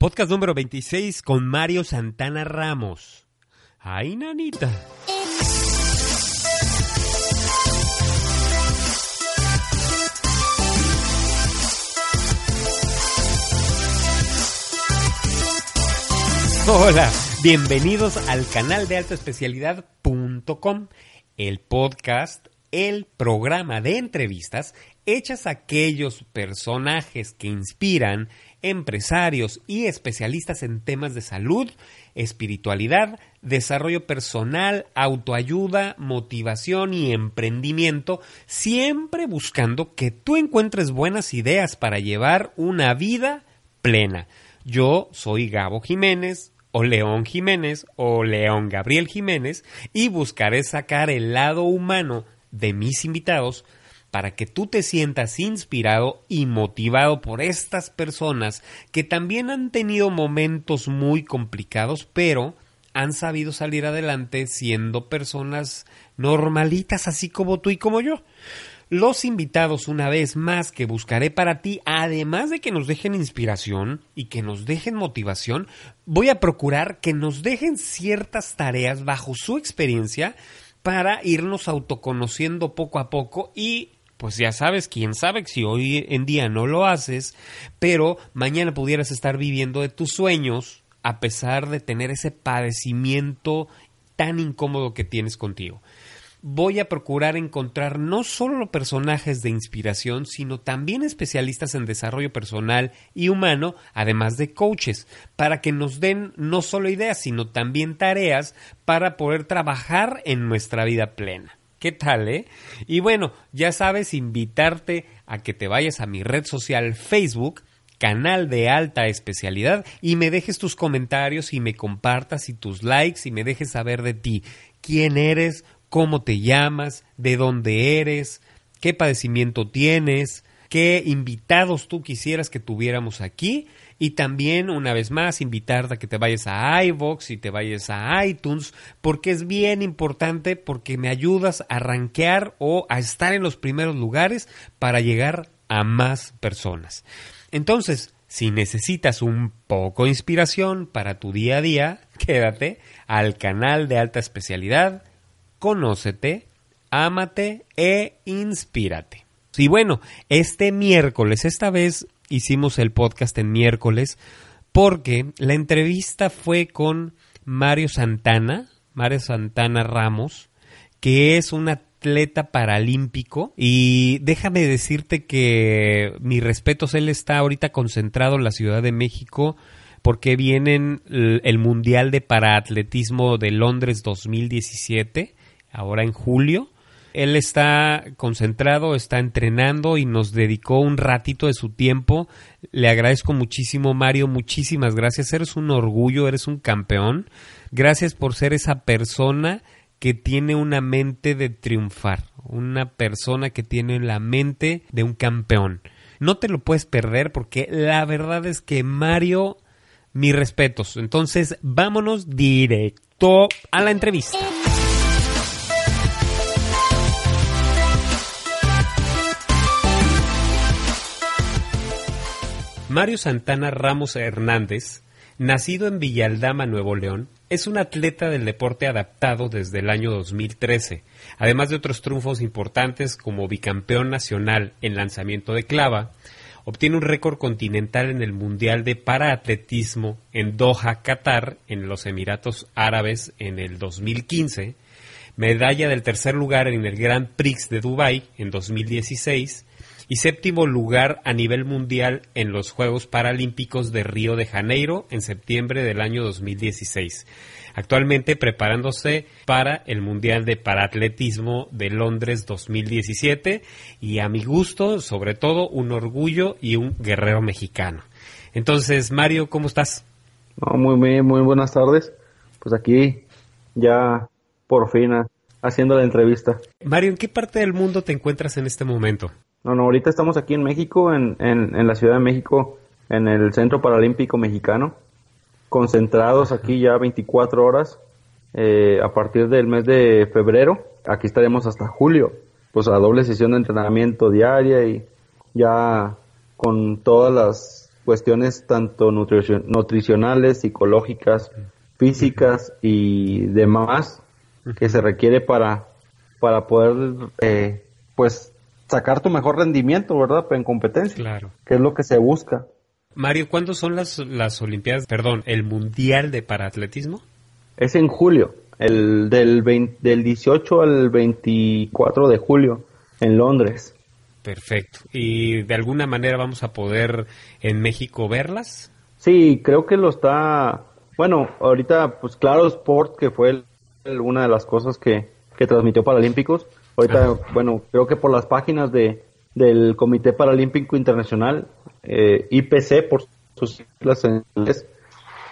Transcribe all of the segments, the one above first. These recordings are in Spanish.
Podcast número 26 con Mario Santana Ramos. ¡Ay, nanita! Hola, bienvenidos al canal de alta especialidad.com, el podcast, el programa de entrevistas hechas a aquellos personajes que inspiran, empresarios y especialistas en temas de salud, espiritualidad, desarrollo personal, autoayuda, motivación y emprendimiento, siempre buscando que tú encuentres buenas ideas para llevar una vida plena. Yo soy Gabo Jiménez, o León Jiménez, o León Gabriel Jiménez, y buscaré sacar el lado humano de mis invitados para que tú te sientas inspirado y motivado por estas personas que también han tenido momentos muy complicados, pero han sabido salir adelante siendo personas normalitas, así como tú y como yo. Los invitados, una vez más, que buscaré para ti, además de que nos dejen inspiración y que nos dejen motivación, voy a procurar que nos dejen ciertas tareas bajo su experiencia para irnos autoconociendo poco a poco y pues ya sabes, quién sabe si hoy en día no lo haces, pero mañana pudieras estar viviendo de tus sueños a pesar de tener ese padecimiento tan incómodo que tienes contigo. Voy a procurar encontrar no solo personajes de inspiración, sino también especialistas en desarrollo personal y humano, además de coaches, para que nos den no solo ideas, sino también tareas para poder trabajar en nuestra vida plena. ¿Qué tal, eh? Y bueno, ya sabes, invitarte a que te vayas a mi red social Facebook, canal de alta especialidad, y me dejes tus comentarios y me compartas y tus likes y me dejes saber de ti. ¿Quién eres? ¿Cómo te llamas? ¿De dónde eres? ¿Qué padecimiento tienes? ¿Qué invitados tú quisieras que tuviéramos aquí? Y también, una vez más, invitarte a que te vayas a iVoox y te vayas a iTunes, porque es bien importante, porque me ayudas a rankear o a estar en los primeros lugares para llegar a más personas. Entonces, si necesitas un poco de inspiración para tu día a día, quédate al canal de alta especialidad, conócete, ámate e inspírate. Y bueno, este miércoles, esta vez hicimos el podcast en miércoles porque la entrevista fue con Mario Santana, Mario Santana Ramos, que es un atleta paralímpico. Y déjame decirte que mi respetos, él está ahorita concentrado en la Ciudad de México porque vienen el Mundial de Paraatletismo de Londres 2017, ahora en julio, él está concentrado, está entrenando y nos dedicó un ratito de su tiempo. Le agradezco muchísimo, Mario, muchísimas gracias. Eres un orgullo, eres un campeón. Gracias por ser esa persona que tiene una mente de triunfar, una persona que tiene la mente de un campeón. No te lo puedes perder porque la verdad es que Mario, mis respetos. Entonces, vámonos directo a la entrevista. Mario Santana Ramos Hernández, nacido en Villaldama, Nuevo León, es un atleta del deporte adaptado desde el año 2013, además de otros triunfos importantes como bicampeón nacional en lanzamiento de clava, obtiene un récord continental en el Mundial de Paraatletismo en Doha, Qatar, en los Emiratos Árabes en el 2015, medalla del tercer lugar en el Grand Prix de Dubái en 2016 y séptimo lugar a nivel mundial en los Juegos Paralímpicos de Río de Janeiro en septiembre del año 2016. Actualmente preparándose para el Mundial de Paratletismo de Londres 2017 y a mi gusto, sobre todo, un orgullo y un guerrero mexicano. Entonces, Mario, ¿cómo estás? muy, muy, muy buenas tardes. Pues aquí ya por fin haciendo la entrevista. Mario, ¿en qué parte del mundo te encuentras en este momento? No, no, ahorita estamos aquí en México, en, en, la Ciudad de México, en el Centro Paralímpico Mexicano, concentrados aquí ya 24 horas eh, a partir del mes de febrero. Aquí estaremos hasta julio, pues a doble sesión de entrenamiento diaria y ya con todas las cuestiones tanto nutricionales, psicológicas, físicas y demás que se requiere para, para poder eh, pues sacar tu mejor rendimiento, ¿verdad? En competencia. Claro. Que es lo que se busca. Mario, ¿cuándo son las, las Olimpiadas, perdón, el Mundial de Paratletismo? Es en julio, el del, del 18 al 24 de julio en Londres. Perfecto. ¿Y de alguna manera vamos a poder en México verlas? Sí, creo que lo está. Bueno, ahorita, pues claro, Sport, que fue una de las cosas que, que transmitió Paralímpicos. Ahorita, bueno, creo que por las páginas de, del Comité Paralímpico Internacional, eh, IPC, por sus siglas en inglés,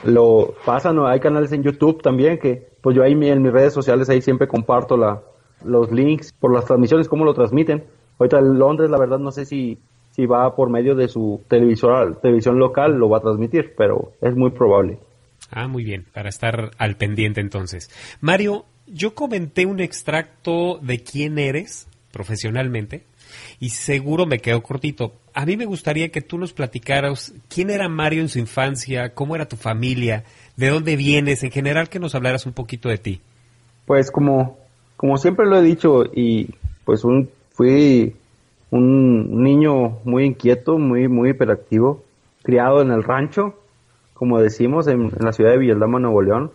lo pasan, hay canales en YouTube también que, pues yo ahí en mis redes sociales ahí siempre comparto la, los links por las transmisiones, cómo lo transmiten. Ahorita en Londres, la verdad, no sé si, si va por medio de su televisor, televisión local, lo va a transmitir, pero es muy probable. Ah, muy bien, para estar al pendiente entonces. Mario, yo comenté un extracto de quién eres profesionalmente y seguro me quedó cortito. A mí me gustaría que tú nos platicaras quién era Mario en su infancia, cómo era tu familia, de dónde vienes, en general que nos hablaras un poquito de ti. Pues como, como siempre lo he dicho y pues un, fui un niño muy inquieto, muy, muy hiperactivo, criado en el rancho, como decimos, en, la ciudad de Villaldama, Nuevo León,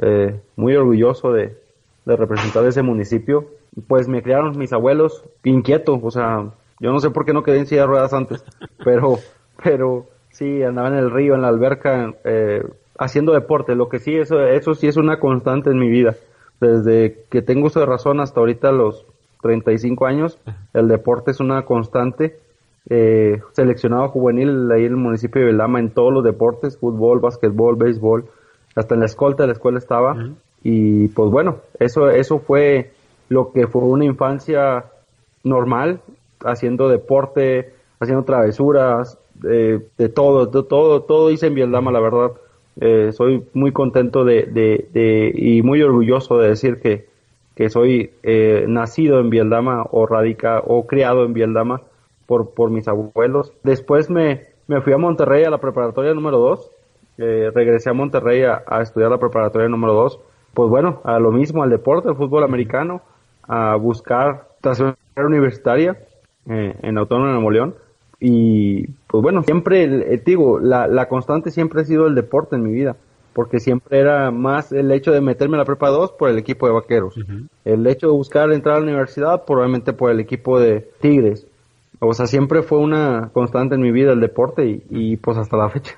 eh, muy orgulloso de, de representar ese municipio. Pues me criaron mis abuelos inquieto, o sea, yo no sé por qué no quedé en silla de ruedas antes, pero, pero sí, andaba en el río, en la alberca, eh, haciendo deporte. Lo que sí, eso, eso sí es una constante en mi vida. Desde que tengo uso de razón hasta ahorita los 35 años, el deporte es una constante. Eh, seleccionado juvenil ahí en el municipio de Velama en todos los deportes, fútbol, básquetbol, béisbol, hasta en la escolta de la escuela estaba. Y pues bueno, eso, eso fue lo que fue una infancia normal, haciendo deporte, haciendo travesuras, eh, de todo, de todo, todo hice en Vietnam, la verdad. Eh, soy muy contento de, de, y muy orgulloso de decir que, que soy eh, nacido en Vialdama o radica o criado en Vialdama por, por mis abuelos. Después me, me fui a Monterrey a la preparatoria número 2. regresé a Monterrey a, a, estudiar la preparatoria número 2 pues bueno, a lo mismo, al deporte, al fútbol americano, a buscar estación universitaria eh, en Autónoma de Nuevo León. Y pues bueno, siempre, eh, digo, la, la, constante siempre ha sido el deporte en mi vida, porque siempre era más el hecho de meterme en la prepa 2 por el equipo de vaqueros, el hecho de buscar entrar a la universidad probablemente por el equipo de Tigres. O sea, siempre fue una constante en mi vida el deporte y, y pues hasta la fecha.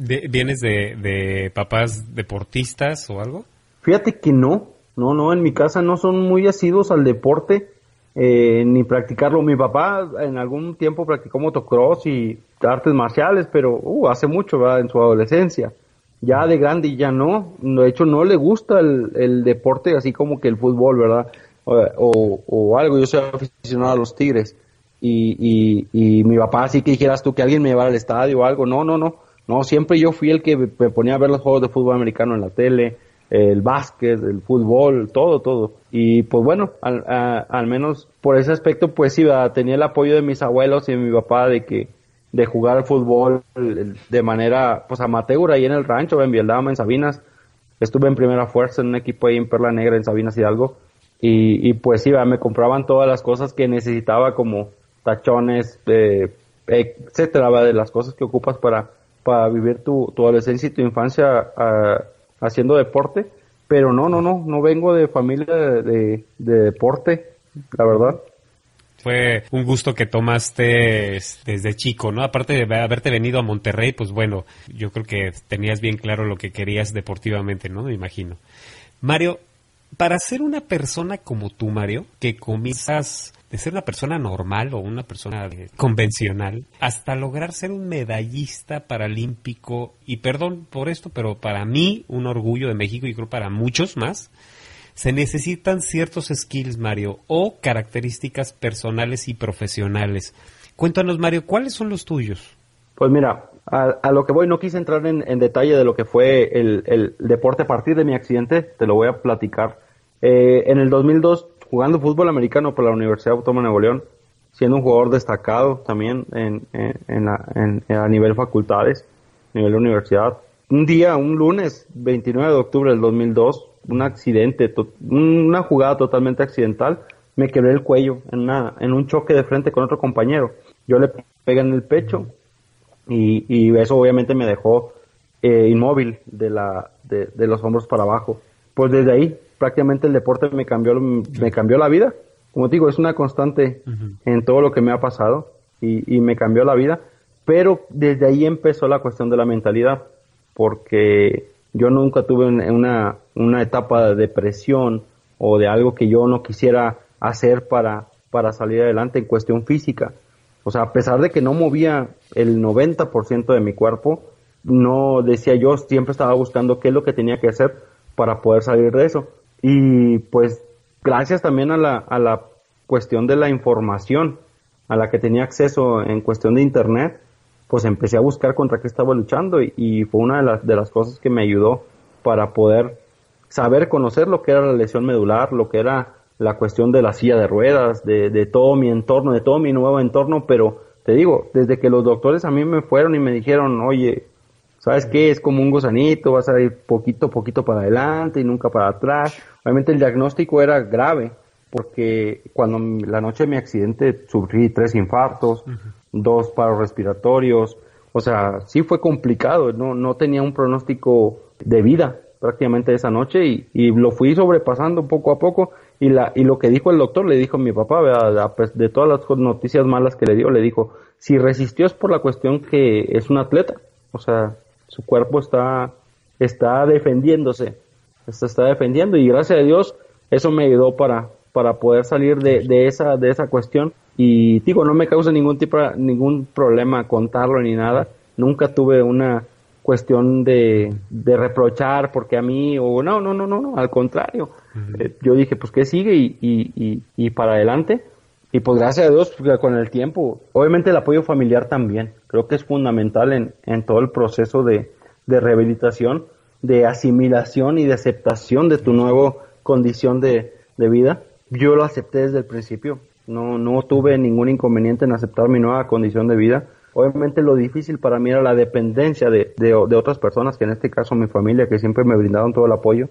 ¿Vienes de, de papás deportistas o algo? Fíjate que no, no, no, en mi casa no son muy asiduos al deporte, eh, ni practicarlo. Mi papá en algún tiempo practicó motocross y artes marciales, pero uh, hace mucho, ¿verdad? En su adolescencia. Ya de grande ya no. De hecho, no le gusta el, deporte así como que el fútbol, ¿verdad? O, algo. Yo soy aficionado a los Tigres. Y mi papá, así que dijeras tú que alguien me llevara al estadio o algo. No, no, no. No, siempre yo fui el que me ponía a ver los juegos de fútbol americano en la tele el básquet, el fútbol, todo, todo. Y pues bueno, al, al menos por ese aspecto, pues sí, tenía el apoyo de mis abuelos y de mi papá de que de jugar al fútbol de manera pues amateur ahí en el rancho, en Vialdama, en Sabinas. Estuve en primera fuerza en un equipo ahí en Perla Negra, en Sabinas Hidalgo. Y, y pues sí, me compraban todas las cosas que necesitaba como tachones, eh, etcétera, de las cosas que ocupas para, para vivir tu, tu adolescencia y tu infancia haciendo deporte, pero no, no, no, no vengo de familia de, deporte, la verdad fue un gusto que tomaste desde chico, ¿no? Aparte de haberte venido a Monterrey, pues bueno, yo creo que tenías bien claro lo que querías deportivamente, ¿no? Me imagino. Mario, para ser una persona como tú, Mario, que comienzas de ser una persona normal o una persona convencional hasta lograr ser un medallista paralímpico y perdón por esto, pero para mí un orgullo de México y creo para muchos más, se necesitan ciertos skills, Mario, o características personales y profesionales. Cuéntanos, Mario, ¿cuáles son los tuyos? Pues mira, a, lo que voy, no quise entrar en, detalle de lo que fue el, deporte a partir de mi accidente, te lo voy a platicar. Eh, en el 2002 jugando fútbol americano por la Universidad Autónoma de Nuevo León, siendo un jugador destacado también en, a nivel facultades, a nivel universidad. Un día, un lunes, 29 de octubre del 2002, un accidente, una jugada totalmente accidental, me quebré el cuello en, un choque de frente con otro compañero. Yo le pegué en el pecho y, eso obviamente me dejó eh, inmóvil de, los hombros para abajo. Pues desde ahí prácticamente el deporte me cambió, me cambió la vida. Como digo, es una constante en todo lo que me ha pasado y, y me cambió la vida. Pero desde ahí empezó la cuestión de la mentalidad, porque yo nunca tuve una, una etapa de depresión o de algo que yo no quisiera hacer para, para salir adelante en cuestión física. O sea, a pesar de que no movía el 90% de mi cuerpo, no decía yo, siempre estaba buscando qué es lo que tenía que hacer para poder salir de eso. Y pues gracias también a la, a la cuestión de la información a la que tenía acceso en cuestión de internet, pues empecé a buscar contra qué estaba luchando y, fue una de las, de las cosas que me ayudó para poder saber conocer lo que era la lesión medular, lo que era la cuestión de la silla de ruedas, de, de todo mi entorno, de todo mi nuevo entorno, pero te digo, desde que los doctores a mí me fueron y me dijeron, oye, ¿sabes qué? Es como un gusanito, vas a ir poquito poquito para adelante y nunca para atrás. Obviamente el diagnóstico era grave, porque cuando la noche de mi accidente sufrí tres infartos, dos paros respiratorios, o sea, sí fue complicado, no, no tenía un pronóstico de vida prácticamente esa noche y, y lo fui sobrepasando poco a poco y, la, y lo que dijo el doctor le dijo a mi papá, de todas las noticias malas que le dio, le dijo, si resistió es por la cuestión que es un atleta, o sea, su cuerpo está, está defendiéndose, está, está defendiendo y gracias a Dios eso me ayudó para, para poder salir de, de, esa, de esa cuestión. Y digo, no me causa ningún tipo, ningún problema contarlo ni nada, nunca tuve una cuestión de, de reprochar porque a mí o no, no, no, no, no, al contrario, eh, yo dije pues que sigue y, y, y, para adelante y pues gracias a Dios con el tiempo, obviamente el apoyo familiar también, creo que es fundamental en, en todo el proceso de, de rehabilitación, de asimilación y de aceptación de tu nueva condición de, de vida yo lo acepté desde el principio. No, no tuve ningún inconveniente en aceptar mi nueva condición de vida. Obviamente lo difícil para mí era la dependencia de, de, otras personas, que en este caso mi familia, que siempre me brindaron todo el apoyo,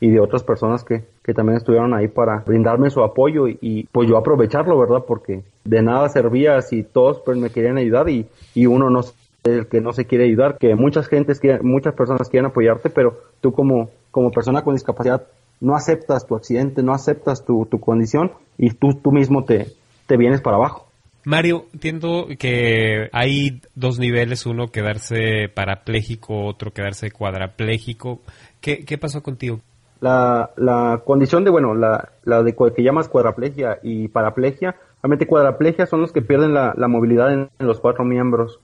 y de otras personas que, que también estuvieron ahí para brindarme su apoyo y, pues yo aprovecharlo, ¿verdad? Porque de nada servía si todos pues me querían ayudar y, y uno no el que no se quiere ayudar, que muchas gentes, muchas personas quieren apoyarte, pero tú como, como persona con discapacidad no aceptas tu accidente, no aceptas tu, tu condición y tú, tú mismo te, te vienes para abajo. Mario, entiendo que hay dos niveles, uno quedarse parapléjico, otro quedarse cuadrapléjico. ¿Qué, qué pasó contigo? La, la condición de, bueno, la, la de que llamas cuadraplegia y paraplegia, realmente cuadraplegia son los que pierden la, la movilidad en, los cuatro miembros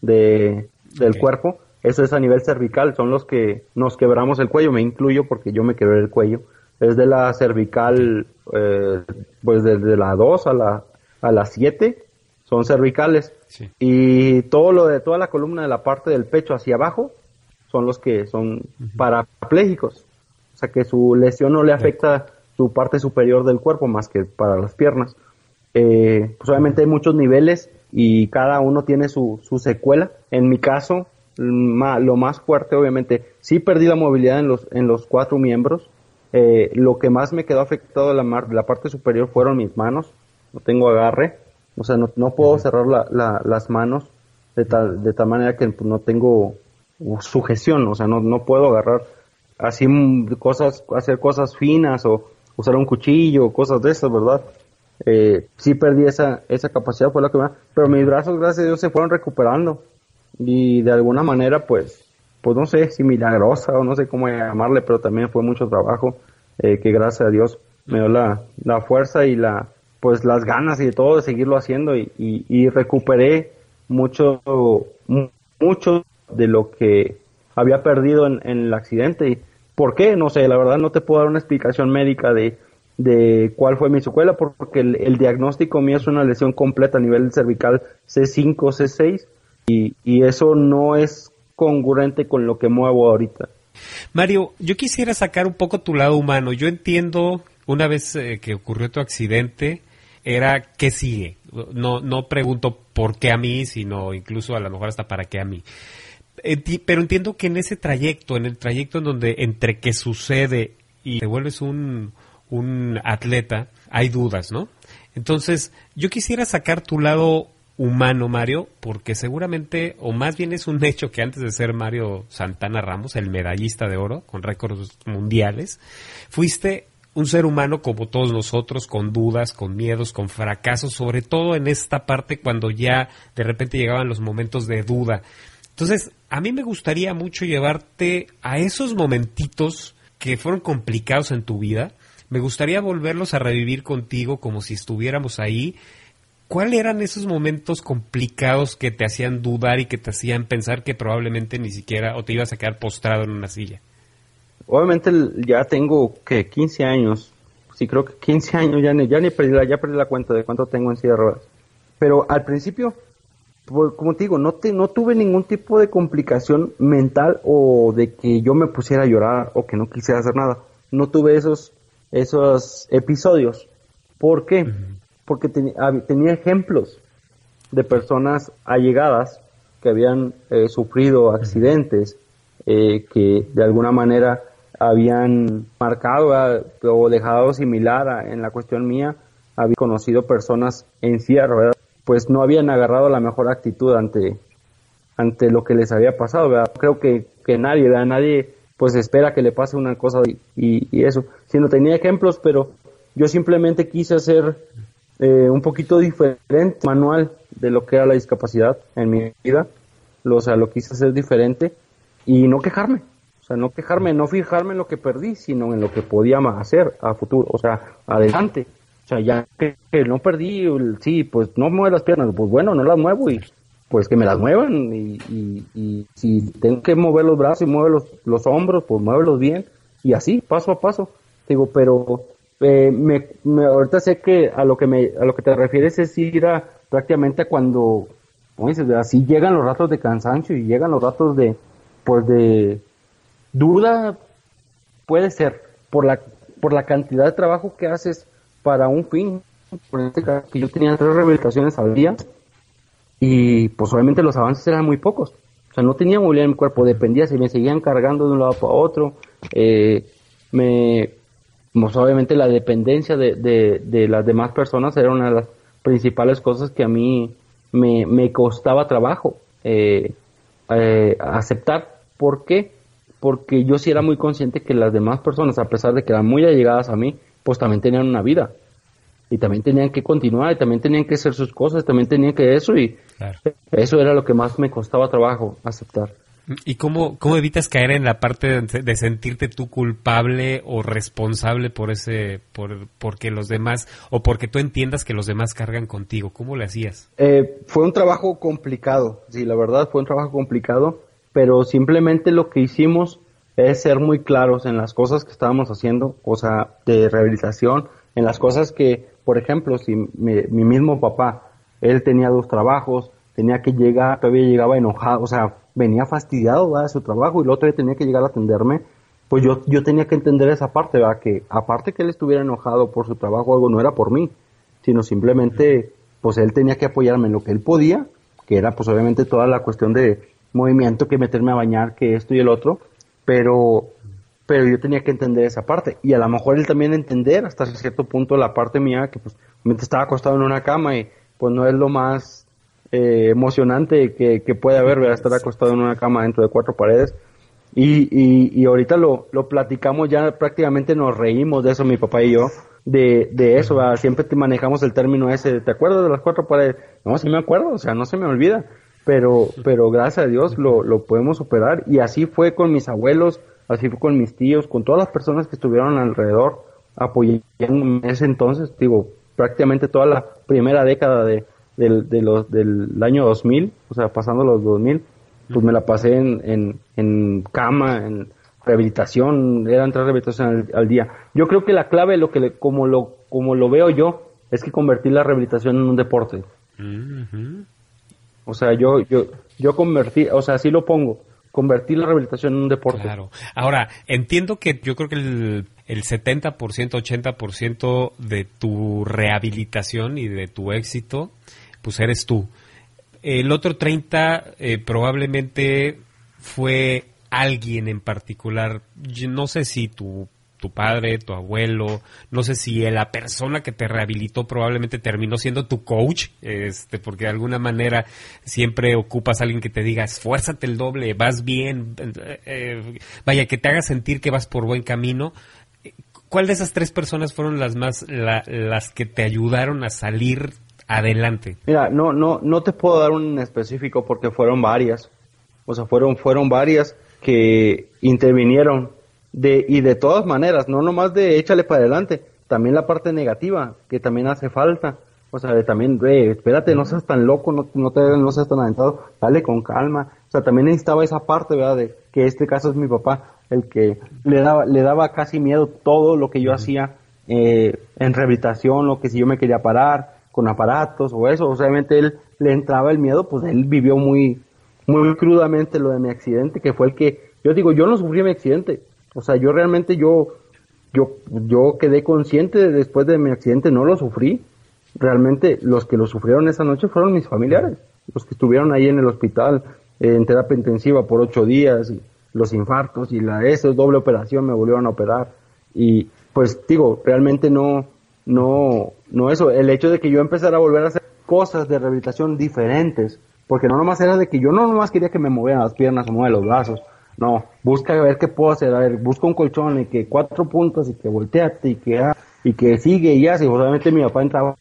de, del cuerpo eso es a nivel cervical, son los que nos quebramos el cuello, me incluyo porque yo me quebré el cuello. Es de la cervical, eh, pues desde la 2 a la, a la 7 son cervicales. Y todo lo de toda la columna de la parte del pecho hacia abajo son los que son parapléjicos. O sea que su lesión no le afecta su parte superior del cuerpo más que para las piernas. Eh, pues obviamente hay muchos niveles y cada uno tiene su, su secuela. En mi caso, lo más fuerte, obviamente, sí perdí la movilidad en los, en los cuatro miembros. Eh, lo que más me quedó afectado de la, la parte superior fueron mis manos. No tengo agarre. O sea, no, no puedo cerrar la, las manos de tal, de tal manera que pues, no tengo sujeción. O sea, no, no puedo agarrar así cosas, hacer cosas finas o usar un cuchillo, cosas de esas, ¿verdad? Eh, sí perdí esa, esa capacidad, fue lo que me... Pero mis brazos, gracias a Dios, se fueron recuperando y de alguna manera pues pues no sé si milagrosa o no sé cómo llamarle pero también fue mucho trabajo eh, que gracias a Dios me dio la, la, fuerza y la pues las ganas y todo de seguirlo haciendo y, y, recuperé mucho mucho de lo que había perdido en, el accidente por qué no sé la verdad no te puedo dar una explicación médica de de cuál fue mi secuela porque el, diagnóstico mío es una lesión completa a nivel cervical C5 C6 y, eso no es congruente con lo que muevo ahorita. Mario, yo quisiera sacar un poco tu lado humano. Yo entiendo, una vez eh, que ocurrió tu accidente, era qué sigue. No, no pregunto por qué a mí, sino incluso a lo mejor hasta para qué a mí. Pero entiendo que en ese trayecto, en el trayecto en donde entre que sucede y te vuelves un, un atleta, hay dudas, ¿no? Entonces, yo quisiera sacar tu lado humano, Mario, porque seguramente, o más bien es un hecho que antes de ser Mario Santana Ramos, el medallista de oro con récords mundiales, fuiste un ser humano como todos nosotros, con dudas, con miedos, con fracasos, sobre todo en esta parte cuando ya de repente llegaban los momentos de duda. Entonces, a mí me gustaría mucho llevarte a esos momentitos que fueron complicados en tu vida. Me gustaría volverlos a revivir contigo como si estuviéramos ahí. ¿Cuáles eran esos momentos complicados que te hacían dudar y que te hacían pensar que probablemente ni siquiera o te ibas a quedar postrado en una silla? Obviamente ya tengo que 15 años, sí creo que 15 años, ya ni, ya ni perdí, la, ya perdí la cuenta de cuánto tengo en silla de ruedas. Pero al principio, como te digo, no, te, no tuve ningún tipo de complicación mental o de que yo me pusiera a llorar o que no quisiera hacer nada. No tuve esos, esos episodios. ¿Por qué? Porque tenía ejemplos de personas allegadas que habían eh, sufrido accidentes, eh, que de alguna manera habían marcado o dejado similar en la cuestión mía, había conocido personas en cierre, pues no habían agarrado la mejor actitud ante, ante lo que les había pasado, ¿verdad? Creo que, que nadie. Nadie pues espera que le pase una cosa y, y, eso. Si no tenía ejemplos, pero yo simplemente quise hacer eh, un poquito diferente manual de lo que era la discapacidad en mi vida. Lo, o sea, lo quise hacer diferente y no quejarme. O sea, no quejarme, no fijarme en lo que perdí, sino en lo que podía hacer a futuro, o sea, adelante. O sea, ya que, no perdí, sí, pues no mueve las piernas, pues bueno, no las muevo y pues que me las muevan y, y, si tengo que mover los brazos y mueve los, los hombros, pues muévelos bien y así, paso a paso. Digo, pero eh, me, ahorita sé que a lo que me a lo que te refieres es ir a prácticamente cuando, como dices, así llegan los ratos de cansancio y llegan los ratos de, pues de duda puede ser por la por la cantidad de trabajo que haces para un fin. Que yo tenía tres rehabilitaciones al día y pues obviamente los avances eran muy pocos. O sea, no tenía movilidad en mi cuerpo, dependía si me seguían cargando de un lado para otro. Eh, me, pues obviamente la dependencia de, de, las demás personas era una de las principales cosas que a mí me, me costaba trabajo eh, eh, aceptar. ¿Por qué? Porque yo sí era muy consciente que las demás personas, a pesar de que eran muy allegadas a mí, pues también tenían una vida. Y también tenían que continuar, y también tenían que hacer sus cosas, también tenían que eso, y eso era lo que más me costaba trabajo aceptar. ¿Y cómo, cómo evitas caer en la parte de, sentirte tú culpable o responsable por ese, por, porque los demás, o porque tú entiendas que los demás cargan contigo? ¿Cómo le hacías? Eh, fue un trabajo complicado, sí, la verdad fue un trabajo complicado, pero simplemente lo que hicimos es ser muy claros en las cosas que estábamos haciendo, o sea, de rehabilitación, en las cosas que, por ejemplo, si mi, mismo papá, él tenía dos trabajos, tenía que llegar, todavía llegaba enojado, o sea, venía fastidiado de su trabajo y el otro día tenía que llegar a atenderme, pues yo, yo tenía que entender esa parte, ¿verdad? Que aparte que él estuviera enojado por su trabajo, algo no era por mí, sino simplemente, pues él tenía que apoyarme en lo que él podía, que era pues obviamente toda la cuestión de movimiento, que meterme a bañar, que esto y el otro, pero, pero yo tenía que entender esa parte y a lo mejor él también entender hasta cierto punto la parte mía, que pues estaba acostado en una cama y pues no es lo más eh, emocionante que, que puede haber, estar acostado en una cama dentro de cuatro paredes. Y, y, y ahorita lo, lo platicamos, ya prácticamente nos reímos de eso, mi papá y yo, de, de eso, siempre te manejamos el término ese, ¿te acuerdas de las cuatro paredes? No, sí me acuerdo, o sea, no se me olvida pero, pero gracias a Dios lo, lo podemos superar y así fue con mis abuelos, así fue con mis tíos, con todas las personas que estuvieron alrededor apoyando en ese entonces, digo, prácticamente toda la primera década de, de, los, del año 2000, o sea, pasando los 2000, pues me la pasé en, en, en cama, en rehabilitación, eran tres rehabilitaciones al, día. Yo creo que la clave, lo que como lo como lo veo yo, es que convertir la rehabilitación en un deporte. O sea, yo, yo, yo convertí, o sea, así lo pongo, convertir la rehabilitación en un deporte. Claro. Ahora, entiendo que yo creo que el, el 70%, 80% de tu rehabilitación y de tu éxito, pues eres tú. El otro 30 eh, probablemente fue alguien en particular. no sé si tu tu padre, tu abuelo, no sé si la persona que te rehabilitó probablemente terminó siendo tu coach, este, porque de alguna manera siempre ocupas a alguien que te diga, esfuérzate el doble, vas bien, eh, vaya, que te haga sentir que vas por buen camino. ¿Cuál de esas tres personas fueron las más, las que te ayudaron a salir adelante? Mira, no, no, no te puedo dar un específico porque fueron varias, o sea, fueron, fueron varias que intervinieron de, y de todas maneras, no nomás de échale para adelante, también la parte negativa, que también hace falta. O sea, de también, espérate, no seas tan loco, no, no, te, no seas tan aventado, dale con calma. O sea, también necesitaba esa parte, ¿verdad? De que este caso es mi papá, el que le daba, le daba casi miedo todo lo que yo hacía eh, en rehabilitación, lo que si yo me quería parar con aparatos o eso. Obviamente él le entraba el miedo, pues él vivió muy, muy crudamente lo de mi accidente, que fue el que, yo digo, yo no sufrí mi accidente, o sea, yo realmente yo, yo, yo quedé consciente después de mi accidente, no lo sufrí. Realmente los que lo sufrieron esa noche fueron mis familiares, los que estuvieron ahí en el hospital en terapia intensiva por ocho días, y los infartos y la eso, doble operación, me volvieron a operar. Y pues digo, realmente no, no, no eso, el hecho de que yo empezara a volver a hacer cosas de rehabilitación diferentes, porque no nomás era de que yo no nomás quería que me movieran las piernas o muevan los brazos, no, busca ver qué puedo hacer. A ver, busca un colchón y que cuatro puntos y que volteate y que, ah, y que sigue y hace. Obviamente mi papá entraba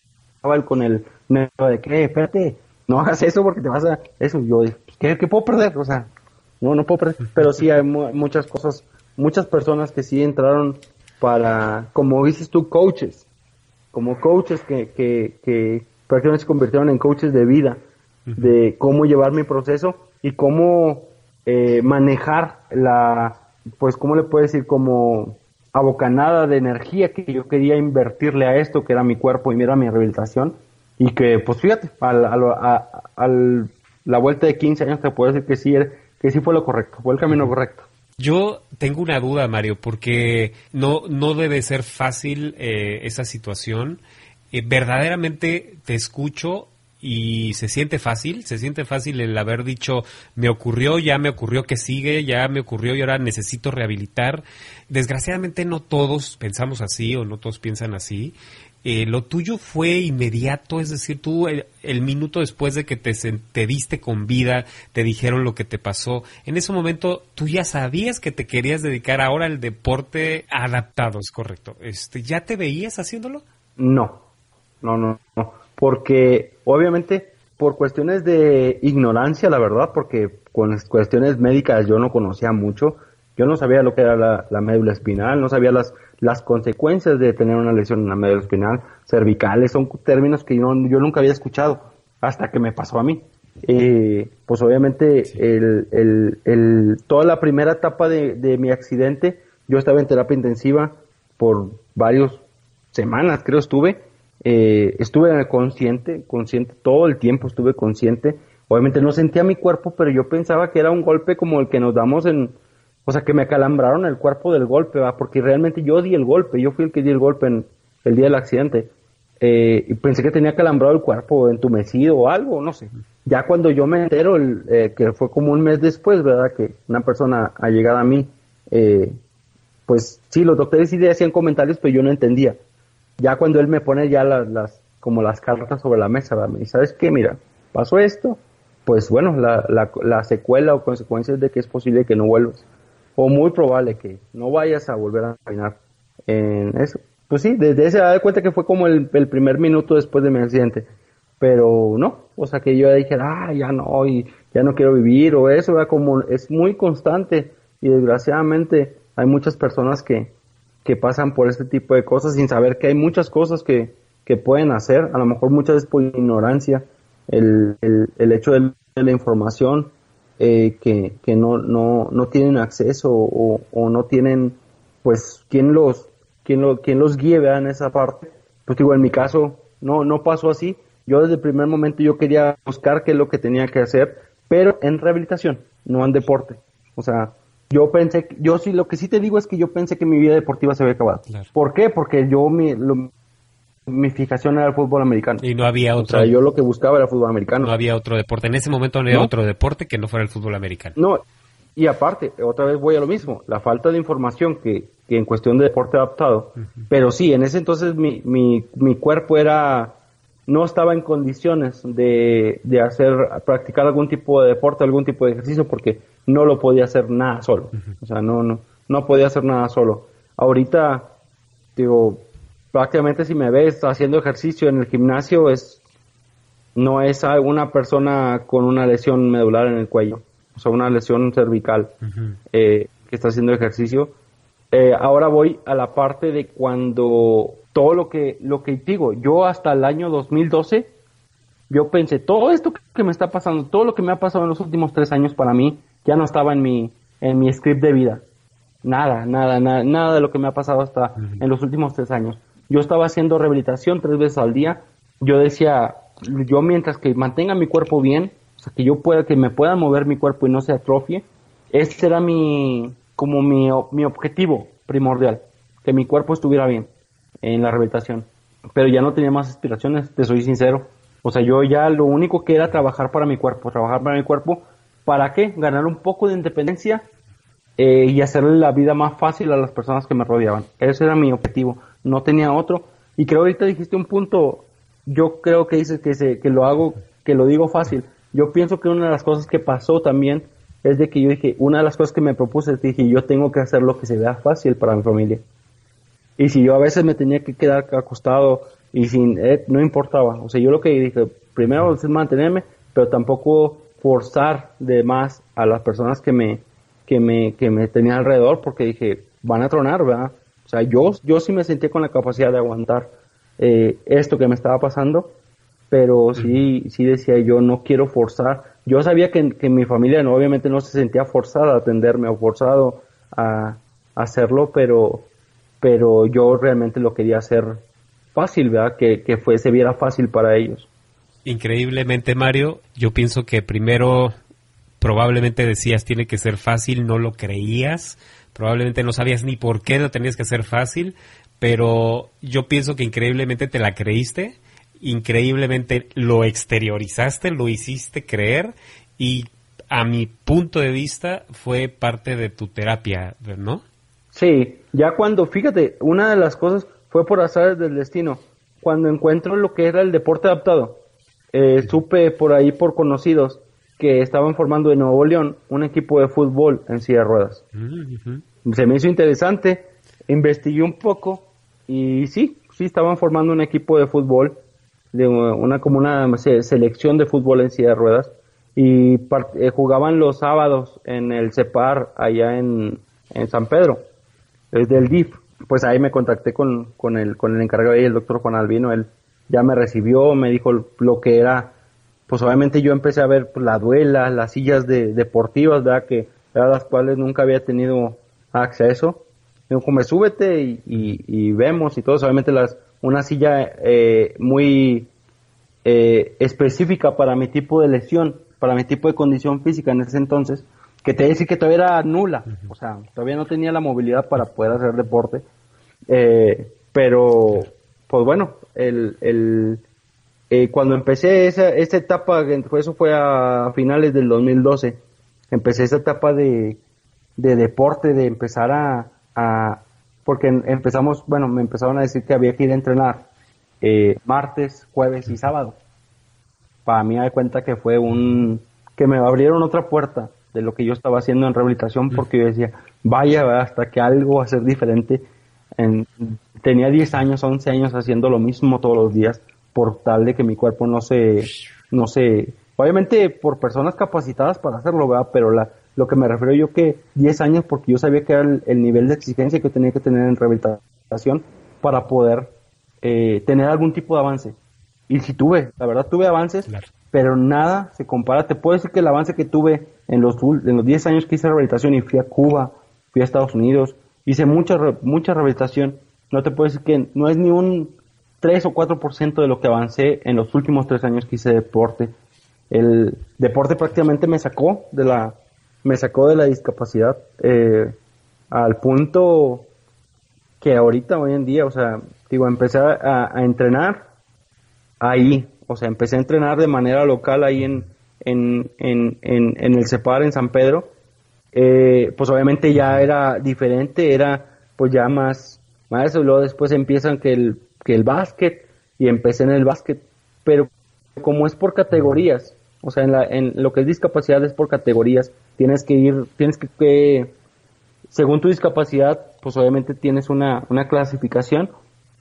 con el negro de que, espérate, no hagas eso porque te vas a. Eso, yo, ¿qué, ¿qué, puedo perder? O sea, no, no puedo perder. Pero sí hay muchas cosas, muchas personas que sí entraron para, como dices tú, coaches. Como coaches que, que, que prácticamente se convirtieron en coaches de vida, de cómo llevar mi proceso y cómo eh, manejar la, pues, ¿cómo le puedo decir? Como abocanada de energía que yo quería invertirle a esto, que era mi cuerpo y mira mi rehabilitación. Y que, pues fíjate, al, al, la vuelta de 15 años te puedo decir que sí, que sí fue lo correcto, fue el camino correcto. Yo tengo una duda, Mario, porque no, no debe ser fácil eh, esa situación. Eh, verdaderamente te escucho y se siente fácil, se siente fácil el haber dicho, me ocurrió, ya me ocurrió que sigue, ya me ocurrió y ahora necesito rehabilitar. Desgraciadamente no todos pensamos así o no todos piensan así. Eh, lo tuyo fue inmediato, es decir, tú el, minuto después de que te, te diste con vida, te dijeron lo que te pasó, en ese momento tú ya sabías que te querías dedicar ahora al deporte adaptado, es correcto. Este, ¿Ya te veías haciéndolo? No, no, no, no porque obviamente por cuestiones de ignorancia, la verdad, porque con cuestiones médicas yo no conocía mucho, yo no sabía lo que era la, médula espinal, no sabía las, las consecuencias de tener una lesión en la médula espinal, cervicales, son términos que yo, yo nunca había escuchado hasta que me pasó a mí. Eh, pues obviamente el, el, el, toda la primera etapa de, de mi accidente, yo estaba en terapia intensiva por varios semanas, creo estuve, eh, estuve consciente, consciente, todo el tiempo estuve consciente. Obviamente no sentía mi cuerpo, pero yo pensaba que era un golpe como el que nos damos en, o sea, que me acalambraron el cuerpo del golpe, ¿va? porque realmente yo di el golpe, yo fui el que di el golpe en el día del accidente. Eh, y pensé que tenía calambrado el cuerpo, entumecido o algo, no sé. Ya cuando yo me entero, eh, que fue como un mes después, ¿verdad? Que una persona ha llegado a mí, pues sí, los doctores sí hacían comentarios, pero yo no entendía ya cuando él me pone ya las, como las cartas sobre la mesa, ¿verdad? me ¿sabes qué? Mira, pasó esto, pues bueno, la, la, la secuela o consecuencias de que es posible que no vuelvas, o muy probable que no vayas a volver a caminar en eso. Pues sí, desde ese da cuenta que fue como el, el, primer minuto después de mi accidente, pero no, o sea que yo dije, ah, ya no, y ya no quiero vivir, o eso, ¿verdad? como es muy constante, y desgraciadamente hay muchas personas que, que pasan por este tipo de cosas sin saber que hay muchas cosas que, que pueden hacer, a lo mejor muchas veces por ignorancia, el, el, el hecho de la información eh, que, que no, no, no, tienen acceso o, no tienen, pues, quien los, quien, lo, quien los guíe en esa parte. Pues digo, en mi caso no, no pasó así. Yo desde el primer momento yo quería buscar qué es lo que tenía que hacer, pero en rehabilitación, no en deporte. O sea, yo pensé, yo sí, lo que sí te digo es que yo pensé que mi vida deportiva se había acabado. ¿Por qué? Porque yo mi, mi fijación era el fútbol americano. Y no había otro. O sea, yo lo que buscaba era el fútbol americano. No había otro deporte. En ese momento no había otro deporte que no fuera el fútbol americano. No, y aparte, otra vez voy a lo mismo, la falta de información que, que en cuestión de deporte adaptado. Pero sí, en ese entonces mi, mi, mi cuerpo era no estaba en condiciones de, de, hacer, practicar algún tipo de deporte, algún tipo de ejercicio, porque no lo podía hacer nada solo. O sea, no, no, no podía hacer nada solo. Ahorita, digo, prácticamente si me ves haciendo ejercicio en el gimnasio, es, no es una persona con una lesión medular en el cuello, o sea, una lesión cervical eh, que está haciendo ejercicio. Eh, ahora voy a la parte de cuando todo lo que, lo que digo, yo hasta el año 2012, yo pensé, todo esto que me está pasando, todo lo que me ha pasado en los últimos tres años para mí, ya no estaba en mi, en mi script de vida. Nada, nada, nada, nada de lo que me ha pasado hasta en los últimos tres años. Yo estaba haciendo rehabilitación tres veces al día. Yo decía, yo mientras que mantenga mi cuerpo bien, o sea, que yo pueda, que me pueda mover mi cuerpo y no se atrofie, ese era mi, como mi, mi objetivo primordial, que mi cuerpo estuviera bien en la rehabilitación. Pero ya no tenía más aspiraciones, te soy sincero. O sea, yo ya lo único que era trabajar para mi cuerpo, trabajar para mi cuerpo, ¿para qué? Ganar un poco de independencia eh, y hacerle la vida más fácil a las personas que me rodeaban. Ese era mi objetivo, no tenía otro. Y creo ahorita dijiste un punto, yo creo que dices que, se, que lo hago, que lo digo fácil. Yo pienso que una de las cosas que pasó también es de que yo dije, una de las cosas que me propuse es que dije, yo tengo que hacer lo que se vea fácil para mi familia. Y si yo a veces me tenía que quedar acostado y sin, eh, no importaba. O sea, yo lo que dije, primero es mantenerme, pero tampoco forzar de más a las personas que me, que me, que me tenían alrededor, porque dije, van a tronar, ¿verdad? O sea, yo, yo sí me sentí con la capacidad de aguantar eh, esto que me estaba pasando, pero sí, sí decía yo, no quiero forzar. Yo sabía que, que mi familia no, obviamente no se sentía forzada a atenderme o forzado a hacerlo, pero pero yo realmente lo quería hacer fácil, ¿verdad? Que, que fuese viera fácil para ellos. Increíblemente, Mario, yo pienso que primero probablemente decías tiene que ser fácil, no lo creías, probablemente no sabías ni por qué no tenías que ser fácil, pero yo pienso que increíblemente te la creíste, increíblemente lo exteriorizaste, lo hiciste creer y a mi punto de vista fue parte de tu terapia, ¿no? Sí, ya cuando, fíjate, una de las cosas fue por azares del destino. Cuando encuentro lo que era el deporte adaptado, eh, supe por ahí por conocidos que estaban formando en Nuevo León un equipo de fútbol en silla de ruedas. Se me hizo interesante, investigué un poco y sí, sí estaban formando un equipo de fútbol, de una como una selección de fútbol en silla de ruedas y eh, jugaban los sábados en el CEPAR allá en, en San Pedro es del DIF. Pues ahí me contacté con, con, el, con el encargado ahí, el doctor Juan Albino, él ya me recibió, me dijo lo que era, pues obviamente yo empecé a ver pues, la duela, las sillas de, deportivas, ¿verdad? Que a las cuales nunca había tenido acceso. Me dijo, súbete y, y, vemos y todo, obviamente las, una silla eh, muy eh, específica para mi tipo de lesión, para mi tipo de condición física en ese entonces, que te decir que todavía era nula, o sea, todavía no tenía la movilidad para poder hacer deporte, eh, pero pues bueno, el, el eh, cuando empecé esa, esa etapa, eso fue a finales del 2012, empecé esa etapa de, de deporte, de empezar a, a, porque empezamos, bueno, me empezaron a decir que había que ir a entrenar eh, martes, jueves y sábado. Para mí me cuenta que fue un, que me abrieron otra puerta de lo que yo estaba haciendo en rehabilitación porque yo decía, vaya, hasta que algo va a ser diferente. En, tenía 10 años, 11 años haciendo lo mismo todos los días por tal de que mi cuerpo no se, no se, obviamente por personas capacitadas para hacerlo, ¿verdad? Pero la, lo que me refiero yo que 10 años porque yo sabía que era el, nivel de exigencia que tenía que tener en rehabilitación para poder eh, tener algún tipo de avance. Y si tuve, la verdad tuve avances, pero nada se compara. Te puedo decir que el avance que tuve en los, en los 10 años que hice rehabilitación y fui a Cuba, fui a Estados Unidos, hice mucha, mucha rehabilitación. No te puedo decir que no es ni un 3 o 4% de lo que avancé en los últimos 3 años que hice deporte. El deporte prácticamente me sacó de la, me sacó de la discapacidad eh, al punto que ahorita, hoy en día, o sea, digo, empecé a, entrenar ahí, o sea, empecé a entrenar de manera local ahí en, en, en, en, el CEPAR en San Pedro, eh, pues obviamente ya era diferente, era pues ya más, más eso, luego después empiezan que el, que el básquet, y empecé en el básquet, pero como es por categorías, o sea, en, la, en lo que es discapacidad es por categorías, tienes que ir, tienes que, según tu discapacidad, pues obviamente tienes una, una clasificación,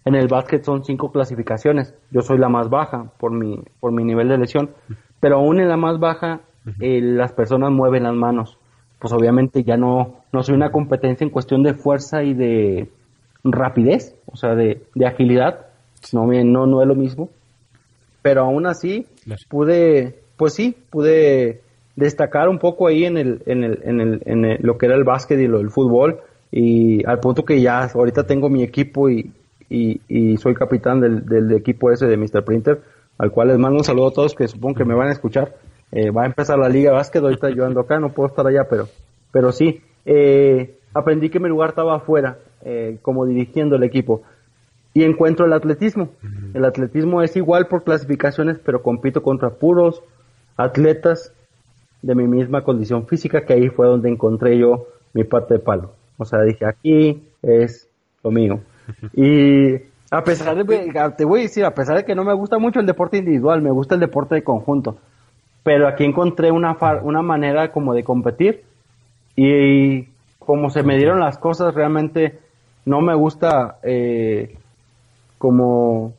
en el básquet son cinco clasificaciones, yo soy la más baja por mi, por mi nivel de lesión, pero aún en la más baja eh, las personas mueven las manos, pues obviamente ya no, no soy una competencia en cuestión de fuerza y de rapidez, o sea, de, de agilidad, no, no, no es lo mismo. Pero aún así pude, pues sí, pude destacar un poco ahí en, el, en, el, en, el, en lo que era el básquet y lo del fútbol. Y al punto que ya ahorita tengo mi equipo y, y, soy capitán del, del, equipo ese de Mr. Printer, al cual les mando un saludo a todos que supongo que me van a escuchar. Eh, va a empezar la liga de básquet, ahorita yo ando acá, no puedo estar allá, pero, pero sí, eh, aprendí que mi lugar estaba afuera, eh, como dirigiendo el equipo y encuentro el atletismo. El atletismo es igual por clasificaciones, pero compito contra puros atletas de mi misma condición física, que ahí fue donde encontré yo mi parte de palo. O sea, dije, aquí es lo mío. Y a pesar de, te voy a decir, a pesar de que no me gusta mucho el deporte individual, me gusta el deporte de conjunto. Pero aquí encontré una, una manera como de competir y como se me dieron las cosas, realmente no me gusta eh, como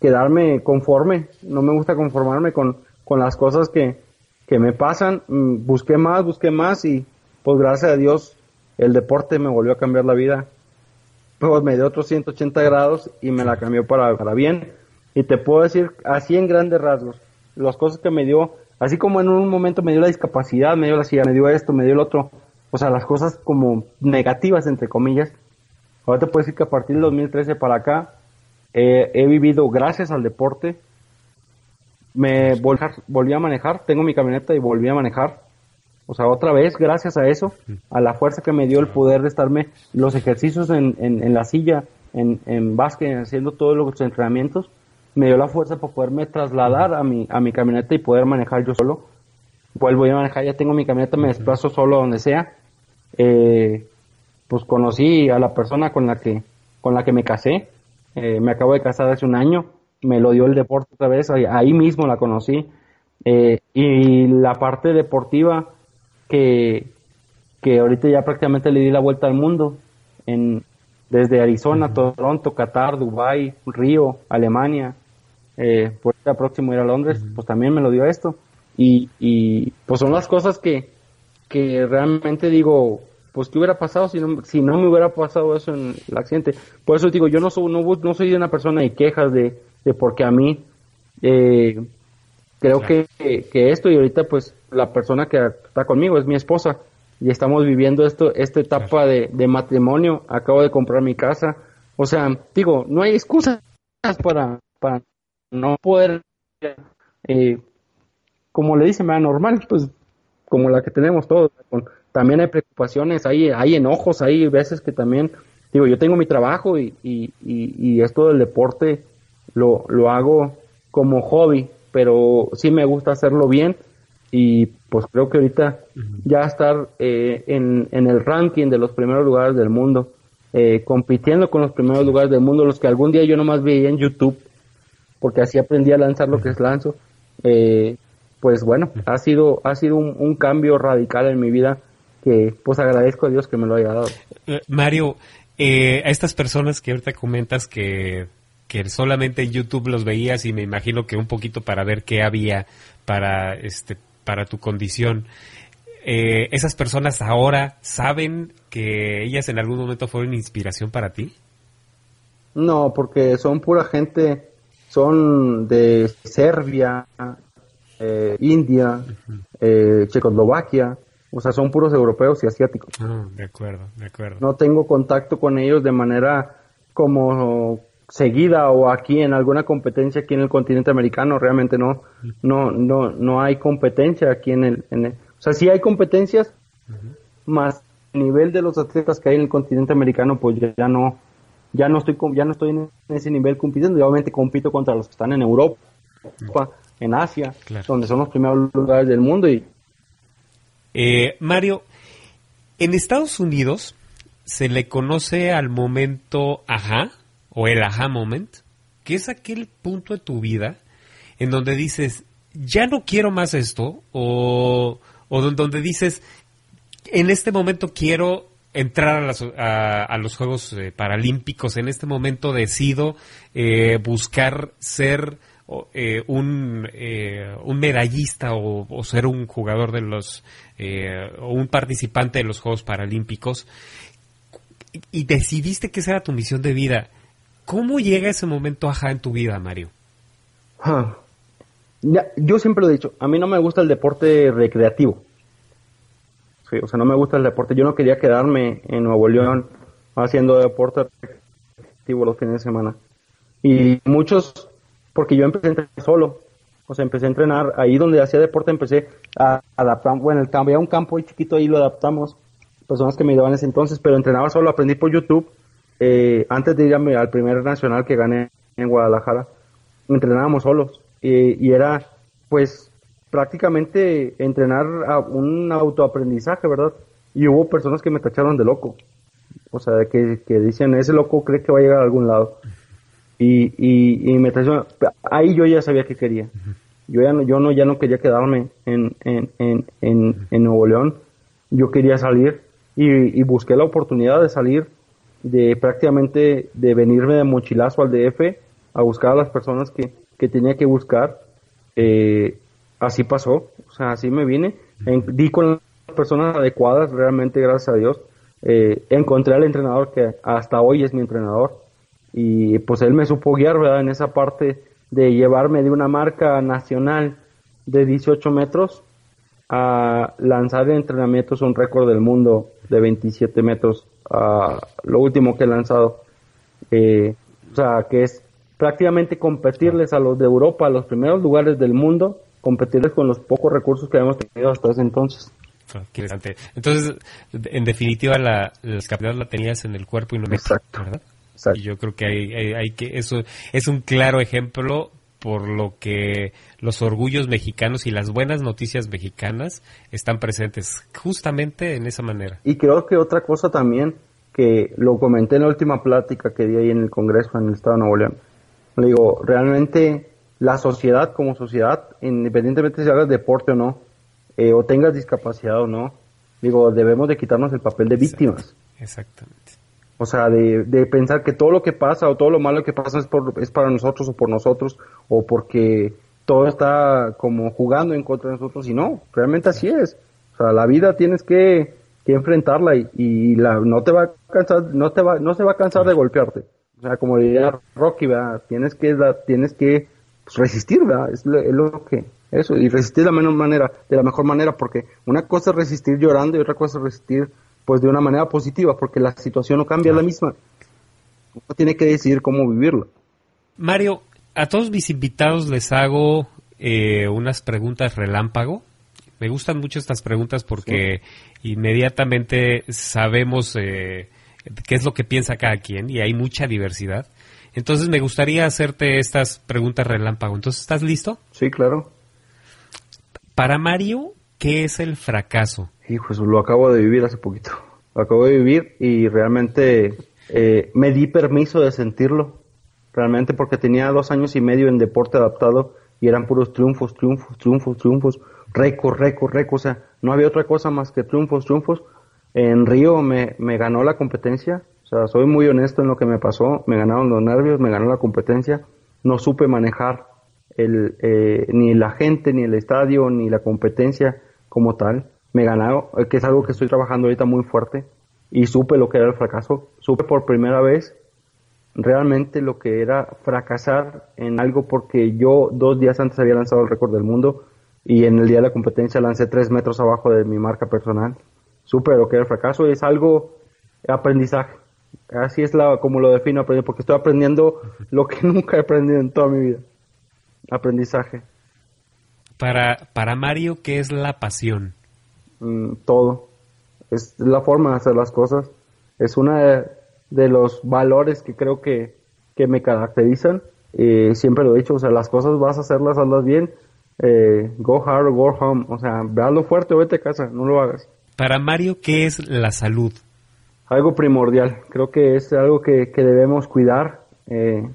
quedarme conforme, no me gusta conformarme con, con las cosas que, que me pasan, mm, busqué más, busqué más y pues gracias a Dios el deporte me volvió a cambiar la vida, me dio otros 180 grados y me la cambió para, para bien y te puedo decir así en grandes rasgos, las cosas que me dio, así como en un momento me dio la discapacidad, me dio la silla, me dio esto, me dio el otro, o sea, las cosas como negativas entre comillas, ahora te puedo decir que a partir del 2013 para acá he vivido gracias al deporte. Me volví a manejar, tengo mi camioneta y volví a manejar. O sea, otra vez, gracias a eso, a la fuerza que me dio el poder de estarme los ejercicios en, en, la silla, en, en básquet, haciendo todos los entrenamientos, me dio la fuerza para poderme trasladar a mi, a mi camioneta y poder manejar yo solo. Vuelvo a manejar, ya tengo mi camioneta, me desplazo solo donde sea. Eh, pues conocí a la persona con la que, con la que me casé, eh, me acabo de casar hace un año, me lo dio el deporte otra vez, ahí, mismo la conocí. Eh, y la parte deportiva que, que ahorita ya prácticamente le di la vuelta al mundo, en, desde Arizona, Toronto, Qatar, Dubai, Río, Alemania, eh, por el próximo ir a Londres, pues también me lo dio esto. Y, y pues son las cosas que, que realmente digo, pues qué hubiera pasado si no, si no me hubiera pasado eso en el accidente. Por eso digo, yo no soy, no, no soy una persona de quejas de, de porque a mí eh, creo que, que, esto y ahorita pues la persona que está conmigo es mi esposa. Y estamos viviendo esto, esta etapa de, matrimonio, acabo de comprar mi casa, o sea, digo, no hay excusas para, para no poder, eh, como le dicen, normal, pues como la que tenemos todos, también hay preocupaciones, hay, hay enojos, hay veces que también, digo, yo tengo mi trabajo y, y, y, esto del deporte lo, lo hago como hobby, pero sí me gusta hacerlo bien y pues creo que ahorita ya estar eh, en, en, el ranking de los primeros lugares del mundo, eh, compitiendo con los primeros lugares del mundo, los que algún día yo nomás veía en YouTube, porque así aprendí a lanzar lo que es lanzo, eh, pues bueno, ha sido, ha sido un, un, cambio radical en mi vida que pues agradezco a Dios que me lo haya dado. Eh, Mario, eh, a estas personas que ahorita comentas que, que solamente en YouTube los veías y me imagino que un poquito para ver qué había para, este, para tu condición. Eh, ¿Esas personas ahora saben que ellas en algún momento fueron inspiración para ti? No, porque son pura gente, son de Serbia, India, Checoslovaquia, o sea, son puros europeos y asiáticos. Ah, de acuerdo, de acuerdo. No tengo contacto con ellos de manera como seguida o aquí en alguna competencia aquí en el continente americano. Realmente no, no, no, no hay competencia aquí en el, en o sea, sí hay competencias, más el nivel de los atletas que hay en el continente americano, pues ya, no ya no estoy ya no estoy en ese nivel compitiendo, y obviamente compito contra los que están en Europa, en Asia, donde son los primeros lugares del mundo y eh, Mario, en Estados Unidos se le conoce al momento ajá o el ajá moment, que es aquel punto de tu vida en donde dices, ya no quiero más esto, o, o donde dices, en este momento quiero entrar a, los Juegos eh, Paralímpicos, en este momento decido eh, buscar ser eh, un, un medallista o, ser un jugador de los, o un participante de los Juegos Paralímpicos, y decidiste que esa era tu misión de vida. ¿Cómo llega ese momento ajá en tu vida, Mario? Ah, yo siempre lo he dicho, a mí no me gusta el deporte recreativo. o sea, no me gusta el deporte. Yo no quería quedarme en Nuevo León haciendo deporte recreativo los fines de semana. Y muchos, porque yo empecé a entrenar solo. O sea, empecé a entrenar ahí donde hacía deporte, empecé a adaptar. Bueno, el había un campo ahí chiquito, ahí lo adaptamos. Personas que me ayudaban en ese entonces, pero entrenaba solo, aprendí por YouTube. Eh, antes de ir al primer nacional que gané en Guadalajara, entrenábamos solos y era pues prácticamente entrenar a un autoaprendizaje, ¿verdad? Y hubo personas que me tacharon de loco, o sea, que, que dicen, ese loco cree que va a llegar a algún lado. Y, y, y me tacharon, ahí yo ya sabía que quería. Yo ya no, yo no, ya no quería quedarme en, en, en, en, en Nuevo León, yo quería salir y, y busqué la oportunidad de salir de prácticamente de venirme de mochilazo al DF a buscar a las personas que, que tenía que buscar. Eh, así pasó, o sea, así me vine. di con las personas adecuadas, realmente, gracias a Dios. Eh, encontré al entrenador que hasta hoy es mi entrenador. Y pues él me supo guiar, ¿verdad? En esa parte de llevarme de una marca nacional de 18 metros a lanzar en entrenamientos un récord del mundo de 27 metros, a lo último que he lanzado. Eh, o sea, que es prácticamente competirles a los de Europa, a los primeros lugares del mundo, competirles con los pocos recursos que habíamos tenido hasta ese entonces. Ah, interesante. Entonces, en definitiva, la, la la tenías en el cuerpo y no en el ¿verdad? Y yo creo que hay, hay, que eso es un claro ejemplo por lo que los orgullos mexicanos y las buenas noticias mexicanas están presentes justamente en esa manera. Y creo que otra cosa también que lo comenté en la última plática que di ahí en el Congreso en el Estado de Nuevo León, le digo, realmente la sociedad como sociedad, independientemente si hagas deporte o no, eh, o tengas discapacidad o no, digo, debemos de quitarnos el papel de víctimas. Exactamente. O sea, de, de, pensar que todo lo que pasa o todo lo malo que pasa es, por, es para nosotros o por nosotros o porque todo está como jugando en contra de nosotros y no, realmente así es. O sea, la vida tienes que, que enfrentarla y, y, la, no te va a cansar, no te va, no se va a cansar de golpearte. O sea, como diría Rocky, ¿verdad? Tienes que, tienes que pues, resistir, ¿verdad? Es lo, que, eso, y resistir de la, menor manera, de la mejor manera, porque una cosa es resistir llorando y otra cosa es resistir, pues, de una manera positiva, porque la situación no cambia la misma. Uno tiene que decidir cómo vivirlo. Mario, a todos mis invitados les hago eh, unas preguntas relámpago. Me gustan mucho estas preguntas porque inmediatamente sabemos eh, qué es lo que piensa cada quien y hay mucha diversidad. Entonces me gustaría hacerte estas preguntas relámpago. Entonces, ¿estás listo? Sí, claro. Para Mario, ¿qué es el fracaso? Hijo, eso lo acabo de vivir hace poquito. Lo acabo de vivir y realmente eh, me di permiso de sentirlo. Realmente porque tenía dos años y medio en deporte adaptado y eran puros triunfos, triunfos, triunfos, triunfos, récord, récord, récord. O sea, no había otra cosa más que triunfos, triunfos en Río me, me ganó la competencia, o sea, soy muy honesto en lo que me pasó, me ganaron los nervios, me ganó la competencia, no supe manejar el, eh, ni la gente, ni el estadio, ni la competencia como tal, me ganaron, eh, que es algo que estoy trabajando ahorita muy fuerte, y supe lo que era el fracaso, supe por primera vez realmente lo que era fracasar en algo porque yo dos días antes había lanzado el récord del mundo y en el día de la competencia lancé tres metros abajo de mi marca personal supe lo que el fracaso es algo aprendizaje. Así es la, como lo defino, porque estoy aprendiendo lo que nunca he aprendido en toda mi vida. Aprendizaje. Para, para Mario, ¿qué es la pasión? Mm, todo. es la forma de hacer las cosas, es una de, los valores que creo que, que me caracterizan. Eh, siempre lo he dicho, o sea, las cosas vas a hacerlas, hazlas bien, eh, go hard or go home, o sea, vealo fuerte o vete a casa, no lo hagas. Para Mario, ¿qué es la salud? Algo primordial, creo que es algo que, que debemos cuidar eh,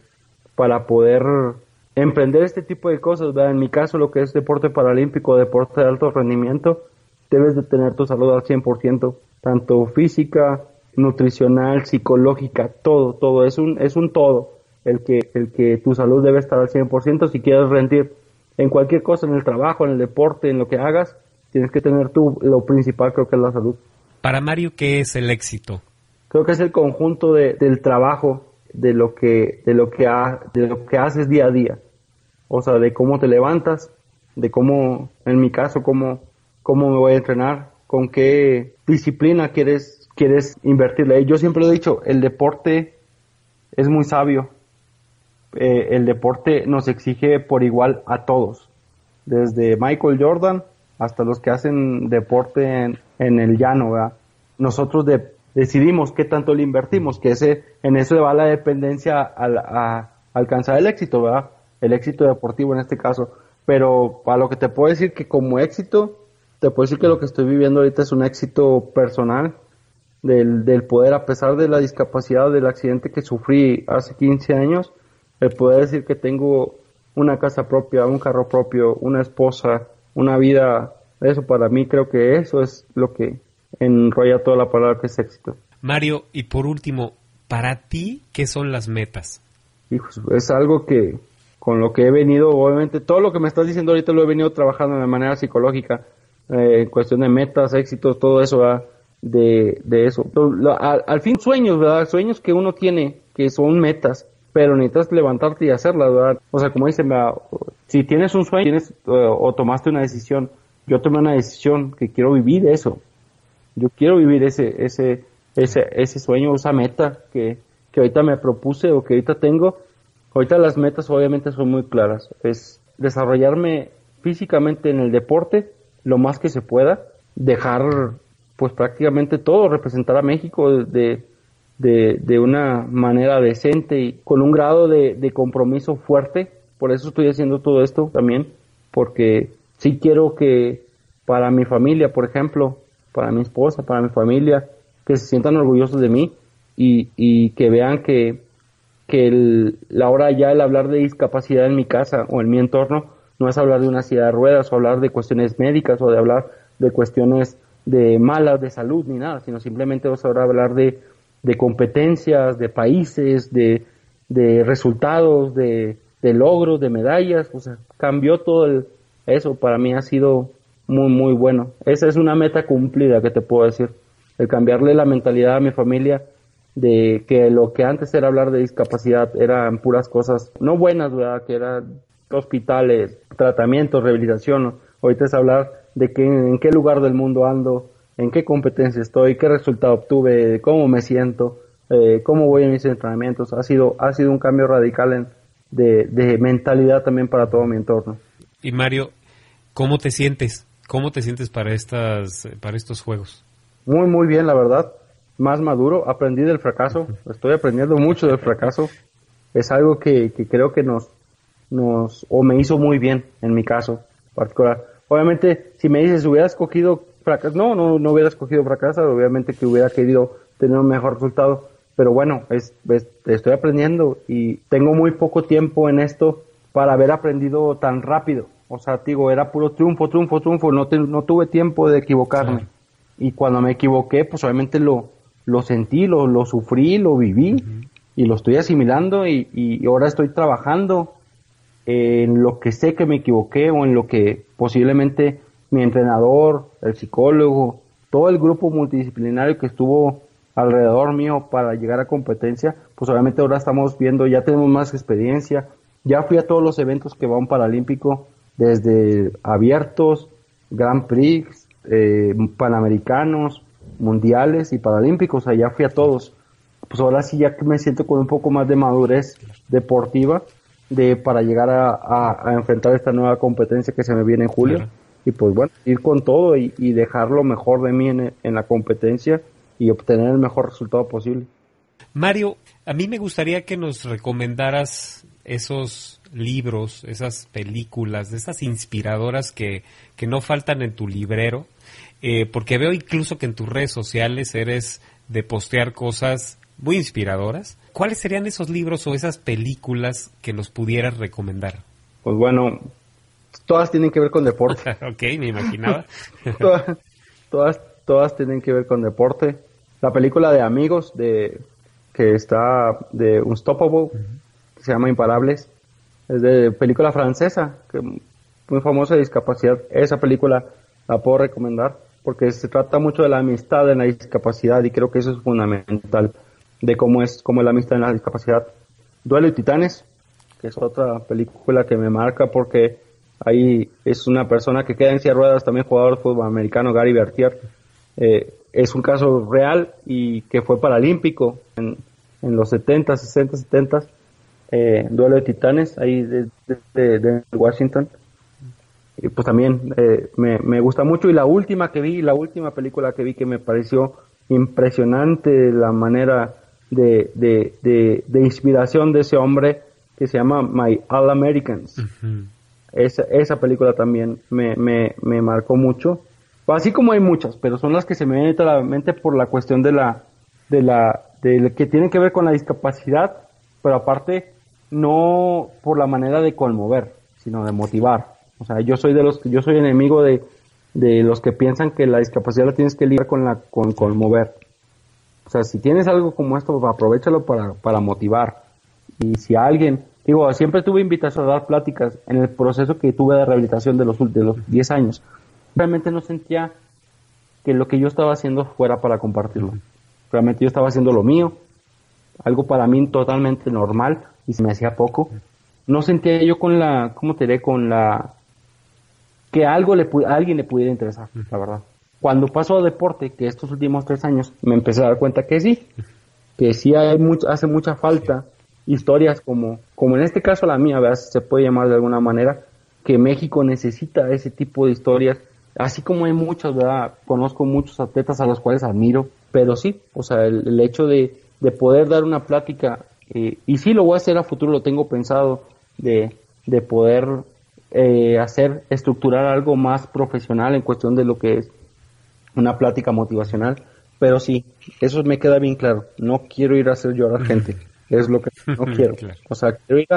para poder emprender este tipo de cosas, ¿verdad? En mi caso, lo que es deporte paralímpico, deporte de alto rendimiento, debes de tener tu salud al 100%, tanto física, nutricional, psicológica, todo, todo, es un, es un todo el que, el que tu salud debe estar al 100% si quieres rendir en cualquier cosa, en el trabajo, en el deporte, en lo que hagas, tienes que tener tú, lo principal creo que es la salud. Para Mario, ¿qué es el éxito? Creo que es el conjunto de, del trabajo, de lo que, de lo que, ha, de lo que haces día a día. O sea, de cómo te levantas, de cómo, en mi caso, cómo, cómo me voy a entrenar, con qué disciplina quieres, quieres invertirle. Yo siempre lo he dicho, el deporte es muy sabio. Eh, el deporte nos exige por igual a todos, desde Michael Jordan hasta los que hacen deporte en, en el llano, ¿verdad? Nosotros de, decidimos qué tanto le invertimos, que ese, en eso va la dependencia a, alcanzar el éxito, ¿verdad? El éxito deportivo en este caso. Pero a lo que te puedo decir que como éxito, te puedo decir que lo que estoy viviendo ahorita es un éxito personal del, del poder, a pesar de la discapacidad del accidente que sufrí hace 15 años, el poder decir que tengo una casa propia, un carro propio, una esposa, una vida, eso para mí creo que eso es lo que enrolla toda la palabra que es éxito. Mario, y por último, para ti, ¿qué son las metas? es algo que con lo que he venido, obviamente, todo lo que me estás diciendo ahorita lo he venido trabajando de manera psicológica, eh, cuestión de metas, éxitos, todo eso, De, de eso. Al, al, fin, sueños, ¿verdad? Sueños que uno tiene, que son metas, pero necesitas levantarte y hacerlas, ¿verdad? O sea, como dicen, si tienes un sueño tienes, o tomaste una decisión, yo tomé una decisión que quiero vivir eso, yo quiero vivir ese, ese, ese, ese sueño, esa meta que, que ahorita me propuse o que ahorita tengo. Ahorita las metas obviamente son muy claras. Es desarrollarme físicamente en el deporte lo más que se pueda, dejar pues prácticamente todo, representar a México de, de, de una manera decente y con un grado de, de, compromiso fuerte. Por eso estoy haciendo todo esto también, porque sí quiero que para mi familia, por ejemplo, para mi esposa, para mi familia, que se sientan orgullosos de mí y, y que vean que, que la hora ya el hablar de discapacidad en mi casa o en mi entorno no es hablar de una silla de ruedas o hablar de cuestiones médicas o de hablar de cuestiones de malas de salud ni nada, sino simplemente vamos a hablar de, de competencias, de países, de, de resultados, de, de, logros, de medallas, o sea, cambió todo el, eso, para mí ha sido muy, muy bueno. Esa es una meta cumplida que te puedo decir, el cambiarle la mentalidad a mi familia de que lo que antes era hablar de discapacidad eran puras cosas no buenas, ¿verdad? Que eran hospitales, tratamientos, rehabilitación. Ahorita es hablar de que, en qué lugar del mundo ando, en qué competencia estoy, qué resultado obtuve, cómo me siento, eh, cómo voy en mis entrenamientos. Ha sido, ha sido un cambio radical en, de, de mentalidad también para todo mi entorno. Y Mario, ¿cómo te sientes? ¿Cómo te sientes para, estas, para estos juegos? Muy, muy bien, la verdad. Más maduro, aprendí del fracaso, estoy aprendiendo mucho del fracaso. Es algo que, que creo que nos, nos, o me hizo muy bien en mi caso particular. Obviamente, si me dices, hubiera escogido fracaso, no, no, no hubiera escogido fracaso, obviamente que hubiera querido tener un mejor resultado, pero bueno, es, estoy aprendiendo y tengo muy poco tiempo en esto para haber aprendido tan rápido. O sea, digo, era puro triunfo, triunfo, triunfo, no, no tuve tiempo de equivocarme. Y cuando me equivoqué, pues obviamente lo, lo sentí, lo, lo sufrí, lo viví y lo estoy asimilando y, y, ahora estoy trabajando en lo que sé que me equivoqué o en lo que posiblemente mi entrenador, el psicólogo, todo el grupo multidisciplinario que estuvo alrededor mío para llegar a competencia, pues obviamente ahora estamos viendo, ya tenemos más experiencia, ya fui a todos los eventos que va un paralímpico, desde abiertos, Grand Prix, eh, panamericanos, mundiales y paralímpicos, allá fui a todos. Pues ahora sí ya que me siento con un poco más de madurez deportiva de para llegar a, enfrentar esta nueva competencia que se me viene en julio. y pues bueno, ir con todo y, dejar lo mejor de mí en, en la competencia y obtener el mejor resultado posible. Mario, a mí me gustaría que nos recomendaras esos libros, esas películas, esas inspiradoras que, que no faltan en tu librero, eh, porque veo incluso que en tus redes sociales eres de postear cosas muy inspiradoras. ¿Cuáles serían esos libros o esas películas que nos pudieras recomendar? Pues bueno, todas tienen que ver con deporte. ok, me imaginaba. todas, todas, tienen que ver con deporte. La película de Amigos, de que está de Unstoppable, que se llama Imparables, es de película francesa, que muy famosa de discapacidad. Esa película la puedo recomendar porque se trata mucho de la amistad en la discapacidad y creo que eso es fundamental de cómo es, cómo es la amistad en la discapacidad. Duelo y Titanes, que es otra película que me marca porque ahí es una persona que queda en silla de ruedas, también jugador de fútbol americano, Gary Bertier. Eh, es un caso real y que fue paralímpico en, en los 70, 60, 70. Eh, Duelo de Titanes, ahí de, de, Washington. Y pues también eh, me, me, gusta mucho. Y la última que vi, la última película que vi que me pareció impresionante la manera de, de, de inspiración de ese hombre que se llama My All Americans. esa, esa película también me, me, me marcó mucho. Así como hay muchas, pero son las que se me vienen a la mente por la cuestión de la, de la, de que tienen que ver con la discapacidad, pero aparte no por la manera de conmover, sino de motivar. O sea, yo soy de los, yo soy enemigo de, de los que piensan que la discapacidad la tienes que lidiar con la, con conmover. O sea, si tienes algo como esto, aprovechalo para, para motivar. Y si alguien, digo, siempre tuve invitación a dar pláticas en el proceso que tuve de rehabilitación de los, de los 10 años. Realmente no sentía que lo que yo estaba haciendo fuera para compartirlo. Realmente yo estaba haciendo lo mío, algo para mí totalmente normal y se me hacía poco. No sentía yo con la, ¿cómo te diré? Con la, que algo le, a alguien le pudiera interesar, la verdad. Cuando pasó a deporte, que estos últimos tres años, me empecé a dar cuenta que sí, que sí hay mucho, hace mucha falta historias como, como en este caso la mía, ¿verdad? se puede llamar de alguna manera, que México necesita ese tipo de historias, así como hay muchas, ¿verdad? Conozco muchos atletas a los cuales admiro, pero sí, o sea, el, hecho de, de, poder dar una plática, eh, y sí lo voy a hacer a futuro, lo tengo pensado, de, de poder eh, hacer, estructurar algo más profesional en cuestión de lo que es una plática motivacional, pero sí, eso me queda bien claro, no quiero ir a hacer llorar gente es lo que no quiero. O sea, quiero ir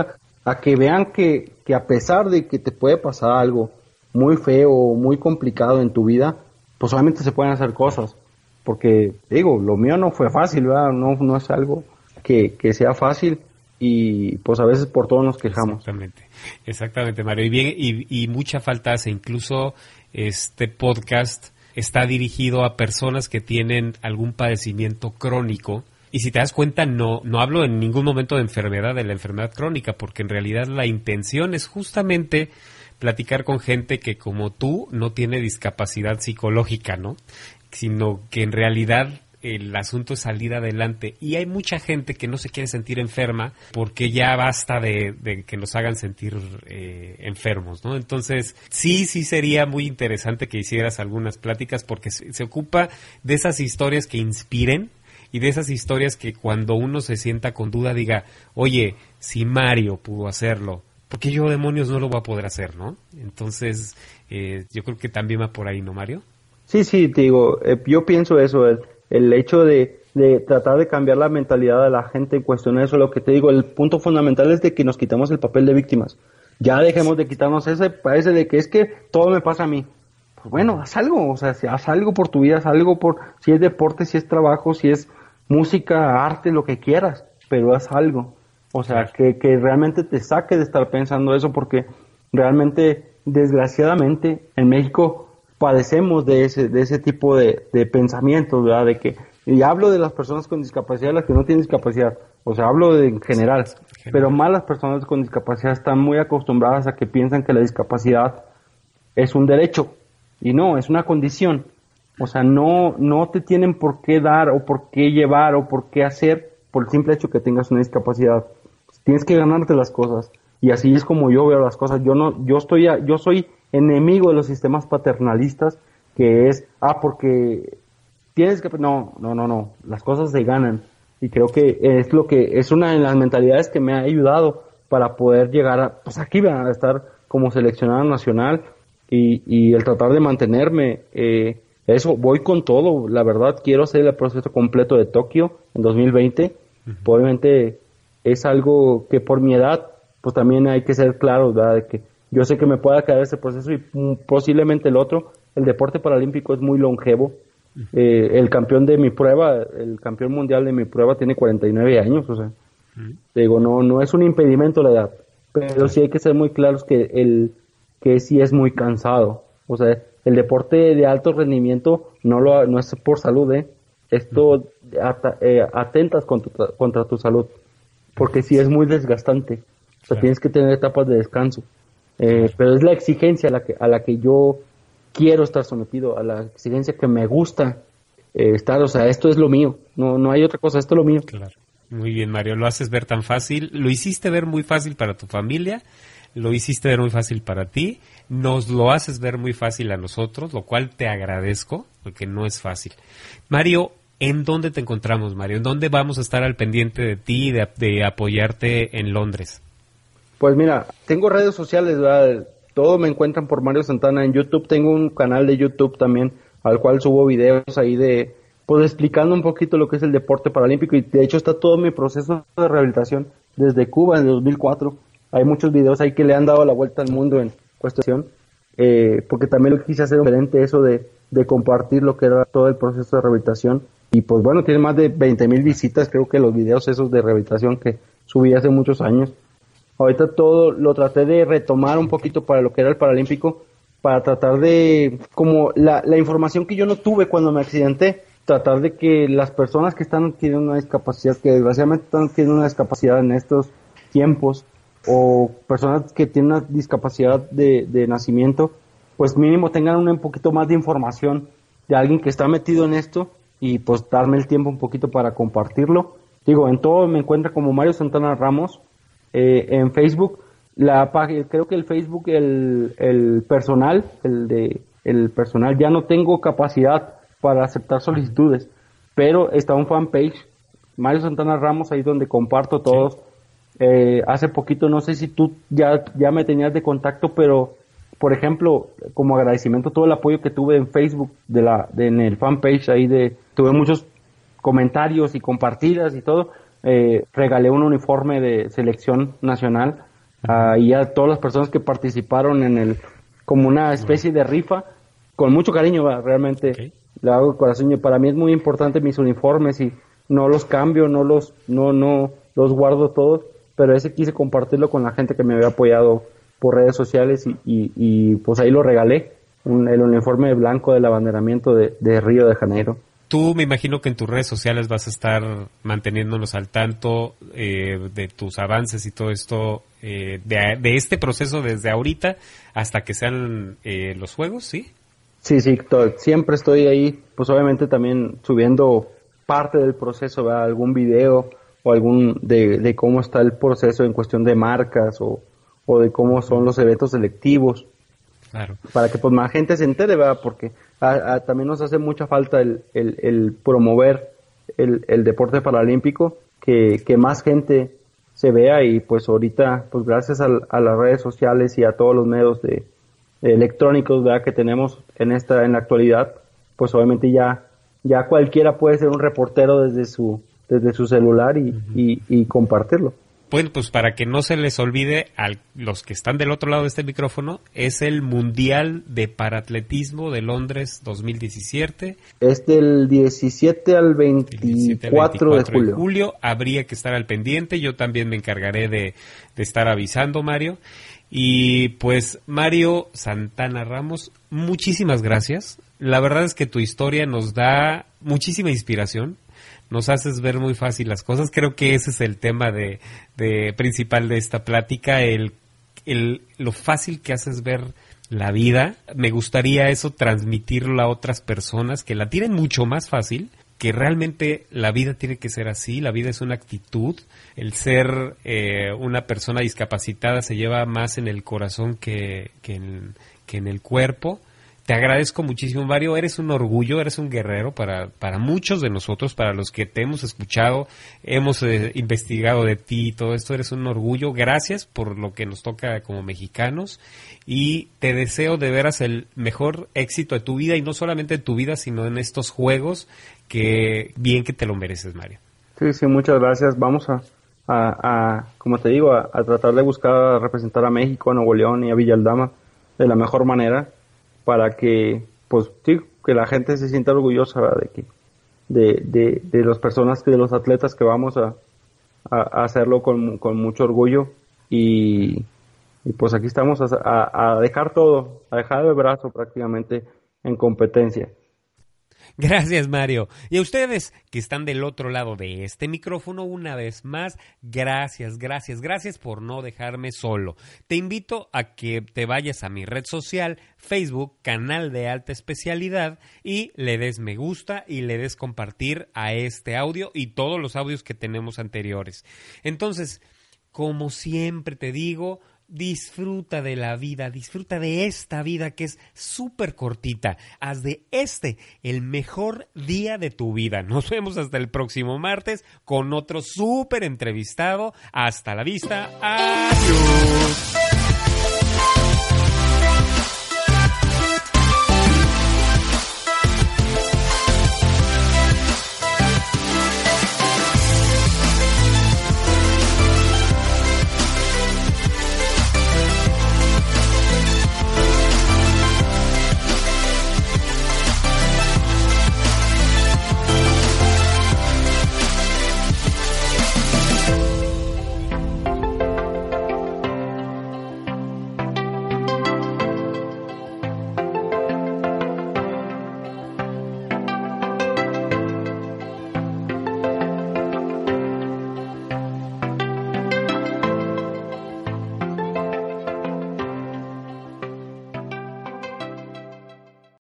a, que vean que, que, a pesar de que te puede pasar algo muy feo o muy complicado en tu vida, pues solamente se pueden hacer cosas. Porque, digo, lo mío no fue fácil, ¿verdad? No, no es algo que, que sea fácil y pues a veces por todo nos quejamos. Exactamente, exactamente, Mario. Y bien, y, y mucha falta hace. Incluso este podcast está dirigido a personas que tienen algún padecimiento crónico y si te das cuenta, no, no hablo en ningún momento de enfermedad, de la enfermedad crónica, porque en realidad la intención es justamente platicar con gente que como tú no tiene discapacidad psicológica, ¿no? Sino que en realidad el asunto es salir adelante. Y hay mucha gente que no se quiere sentir enferma porque ya basta de, que nos hagan sentir eh, enfermos, ¿no? Entonces, sí, sí sería muy interesante que hicieras algunas pláticas porque se ocupa de esas historias que inspiren y de esas historias que cuando uno se sienta con duda diga, oye, si Mario pudo hacerlo, ¿por qué yo demonios no lo voy a poder hacer, no? Entonces, eh, yo creo que también va por ahí, ¿no, Mario? Sí, sí, te digo, eh, yo pienso eso, el, hecho de, de, tratar de cambiar la mentalidad de la gente en cuestión eso, lo que te digo, el punto fundamental es de que nos quitamos el papel de víctimas. Ya dejemos de quitarnos ese, parece de que es que todo me pasa a mí. Pues bueno, haz algo, o sea, haz algo por tu vida, haz algo por, si es deporte, si es trabajo, si es música, arte, lo que quieras, pero haz algo. O sea, que, que realmente te saque de estar pensando eso porque realmente, desgraciadamente, en México padecemos de ese, de ese tipo de, de pensamientos, ¿verdad? De que, y hablo de las personas con discapacidad, las que no tienen discapacidad, o sea, hablo de en general, pero más las personas con discapacidad están muy acostumbradas a que piensan que la discapacidad es un derecho, y no, es una condición. O sea, no, no te tienen por qué dar o por qué llevar o por qué hacer por el simple hecho que tengas una discapacidad. Tienes que ganarte las cosas. Y así es como yo veo las cosas. Yo no, yo estoy, yo soy enemigo de los sistemas paternalistas, que es, ah, porque tienes que, no, no, no, no, las cosas se ganan. Y creo que es lo que, es una de las mentalidades que me ha ayudado para poder llegar a, pues aquí a estar como seleccionado nacional y, y el tratar de mantenerme, eh, eso, voy con todo, la verdad, quiero hacer el proceso completo de Tokio en 2020. Obviamente es algo que por mi edad, pues también hay que ser claro, ¿verdad? De que yo sé que me pueda caer ese proceso y mm, posiblemente el otro, el deporte paralímpico es muy longevo. Eh, el campeón de mi prueba, el campeón mundial de mi prueba tiene 49 años, o sea, digo, no, no es un impedimento la edad, pero sí hay que ser muy claros que el que sí es muy cansado, o sea, el deporte de alto rendimiento no lo no es por salud, ¿eh? Esto eh, atentas contra, contra, tu salud, porque sí es muy desgastante. O sea, tienes que tener etapas de descanso. Eh, pero es la exigencia a la, que, a la que yo quiero estar sometido, a la exigencia que me gusta eh, estar. O sea, esto es lo mío, no, no hay otra cosa, esto es lo mío. Claro. Muy bien, Mario, lo haces ver tan fácil, lo hiciste ver muy fácil para tu familia, lo hiciste ver muy fácil para ti nos lo haces ver muy fácil a nosotros, lo cual te agradezco, porque no es fácil. Mario, ¿en dónde te encontramos, Mario? ¿En dónde vamos a estar al pendiente de ti y de, apoyarte en Londres? Pues mira, tengo redes sociales, ¿verdad? todo me encuentran por Mario Santana en YouTube, tengo un canal de YouTube también al cual subo videos ahí de, pues explicando un poquito lo que es el deporte paralímpico y de hecho está todo mi proceso de rehabilitación desde Cuba en el 2004. Hay muchos videos ahí que le han dado la vuelta al mundo en, cuestión, eh, porque también lo quise hacer diferente eso de, compartir lo que era todo el proceso de rehabilitación. Y pues bueno, tiene más de 20 mil visitas, creo que los videos esos de rehabilitación que subí hace muchos años. Ahorita todo lo traté de retomar un poquito para lo que era el Paralímpico, para tratar de, como la, la información que yo no tuve cuando me accidenté, tratar de que las personas que están teniendo una discapacidad, que desgraciadamente están teniendo una discapacidad en estos tiempos, o personas que tienen una discapacidad de, de nacimiento, pues mínimo tengan un poquito más de información de alguien que está metido en esto y pues darme el tiempo un poquito para compartirlo. Digo, en todo me encuentra como Mario Santana Ramos eh, en Facebook. La página, creo que el Facebook, el, el personal, el de el personal, ya no tengo capacidad para aceptar solicitudes, pero está un fanpage, Mario Santana Ramos, ahí donde comparto todos eh, hace poquito, no sé si tú ya, ya me tenías de contacto, pero por ejemplo, como agradecimiento todo el apoyo que tuve en Facebook, de la, en el fanpage ahí de, tuve muchos comentarios y compartidas y todo, eh, regalé un uniforme de selección nacional y a todas las personas que participaron en el, como una especie de rifa, con mucho cariño, realmente le hago el corazón. Y para mí es muy importante mis uniformes y no los cambio, no los, no, no, los guardo todos pero ese quise compartirlo con la gente que me había apoyado por redes sociales y, y, pues ahí lo regalé, el uniforme blanco del abanderamiento de, Río de Janeiro. Tú me imagino que en tus redes sociales vas a estar manteniéndonos al tanto eh, de tus avances y todo esto, eh, de, este proceso desde ahorita hasta que sean eh, los juegos, ¿sí? Sí, sí, siempre estoy ahí, pues obviamente también subiendo parte del proceso, algún video o algún de, cómo está el proceso en cuestión de marcas o, de cómo son los eventos selectivos. Para que pues más gente se entere, ¿verdad? Porque también nos hace mucha falta el, el, promover el, el, deporte paralímpico, que, que, más gente se vea y pues ahorita, pues gracias a, las redes sociales y a todos los medios de, electrónicos, ¿verdad? Que tenemos en esta, en la actualidad, pues obviamente ya, ya cualquiera puede ser un reportero desde su, desde su celular y, y, compartirlo. Bueno, pues para que no se les olvide a los que están del otro lado de este micrófono, es el Mundial de Paratletismo de Londres 2017. Es del 17 al 24, de julio. Habría que estar al pendiente. Yo también me encargaré de, de estar avisando, Mario. Y pues Mario Santana Ramos, muchísimas gracias. La verdad es que tu historia nos da muchísima inspiración nos haces ver muy fácil las cosas. Creo que ese es el tema de, principal de esta plática, el, el, lo fácil que haces ver la vida. Me gustaría eso transmitirlo a otras personas que la tienen mucho más fácil, que realmente la vida tiene que ser así, la vida es una actitud, el ser eh, una persona discapacitada se lleva más en el corazón que, que en el cuerpo. Te agradezco muchísimo, Mario. Eres un orgullo, eres un guerrero para, para muchos de nosotros, para los que te hemos escuchado, hemos eh, investigado de ti, todo esto. Eres un orgullo. Gracias por lo que nos toca como mexicanos. Y te deseo de veras el mejor éxito de tu vida, y no solamente en tu vida, sino en estos juegos, que bien que te lo mereces, Mario. Sí, sí, muchas gracias. Vamos a, a, como te digo, a, a tratar de buscar representar a México, a Nuevo León y a Villaldama de la mejor manera para que, pues, sí, que la gente se sienta orgullosa de que, de, de, de las personas, de los atletas que vamos a, a hacerlo con, con, mucho orgullo y, y pues aquí estamos a, a, dejar todo, a dejar el brazo prácticamente en competencia. Gracias, Mario. Y a ustedes que están del otro lado de este micrófono, una vez más, gracias, gracias, gracias por no dejarme solo. Te invito a que te vayas a mi red social, Facebook, canal de alta especialidad, y le des me gusta y le des compartir a este audio y todos los audios que tenemos anteriores. Entonces, como siempre te digo, disfruta de la vida, disfruta de esta vida que es súper cortita. Haz de este el mejor día de tu vida. Nos vemos hasta el próximo martes con otro súper entrevistado. Hasta la vista. Adiós.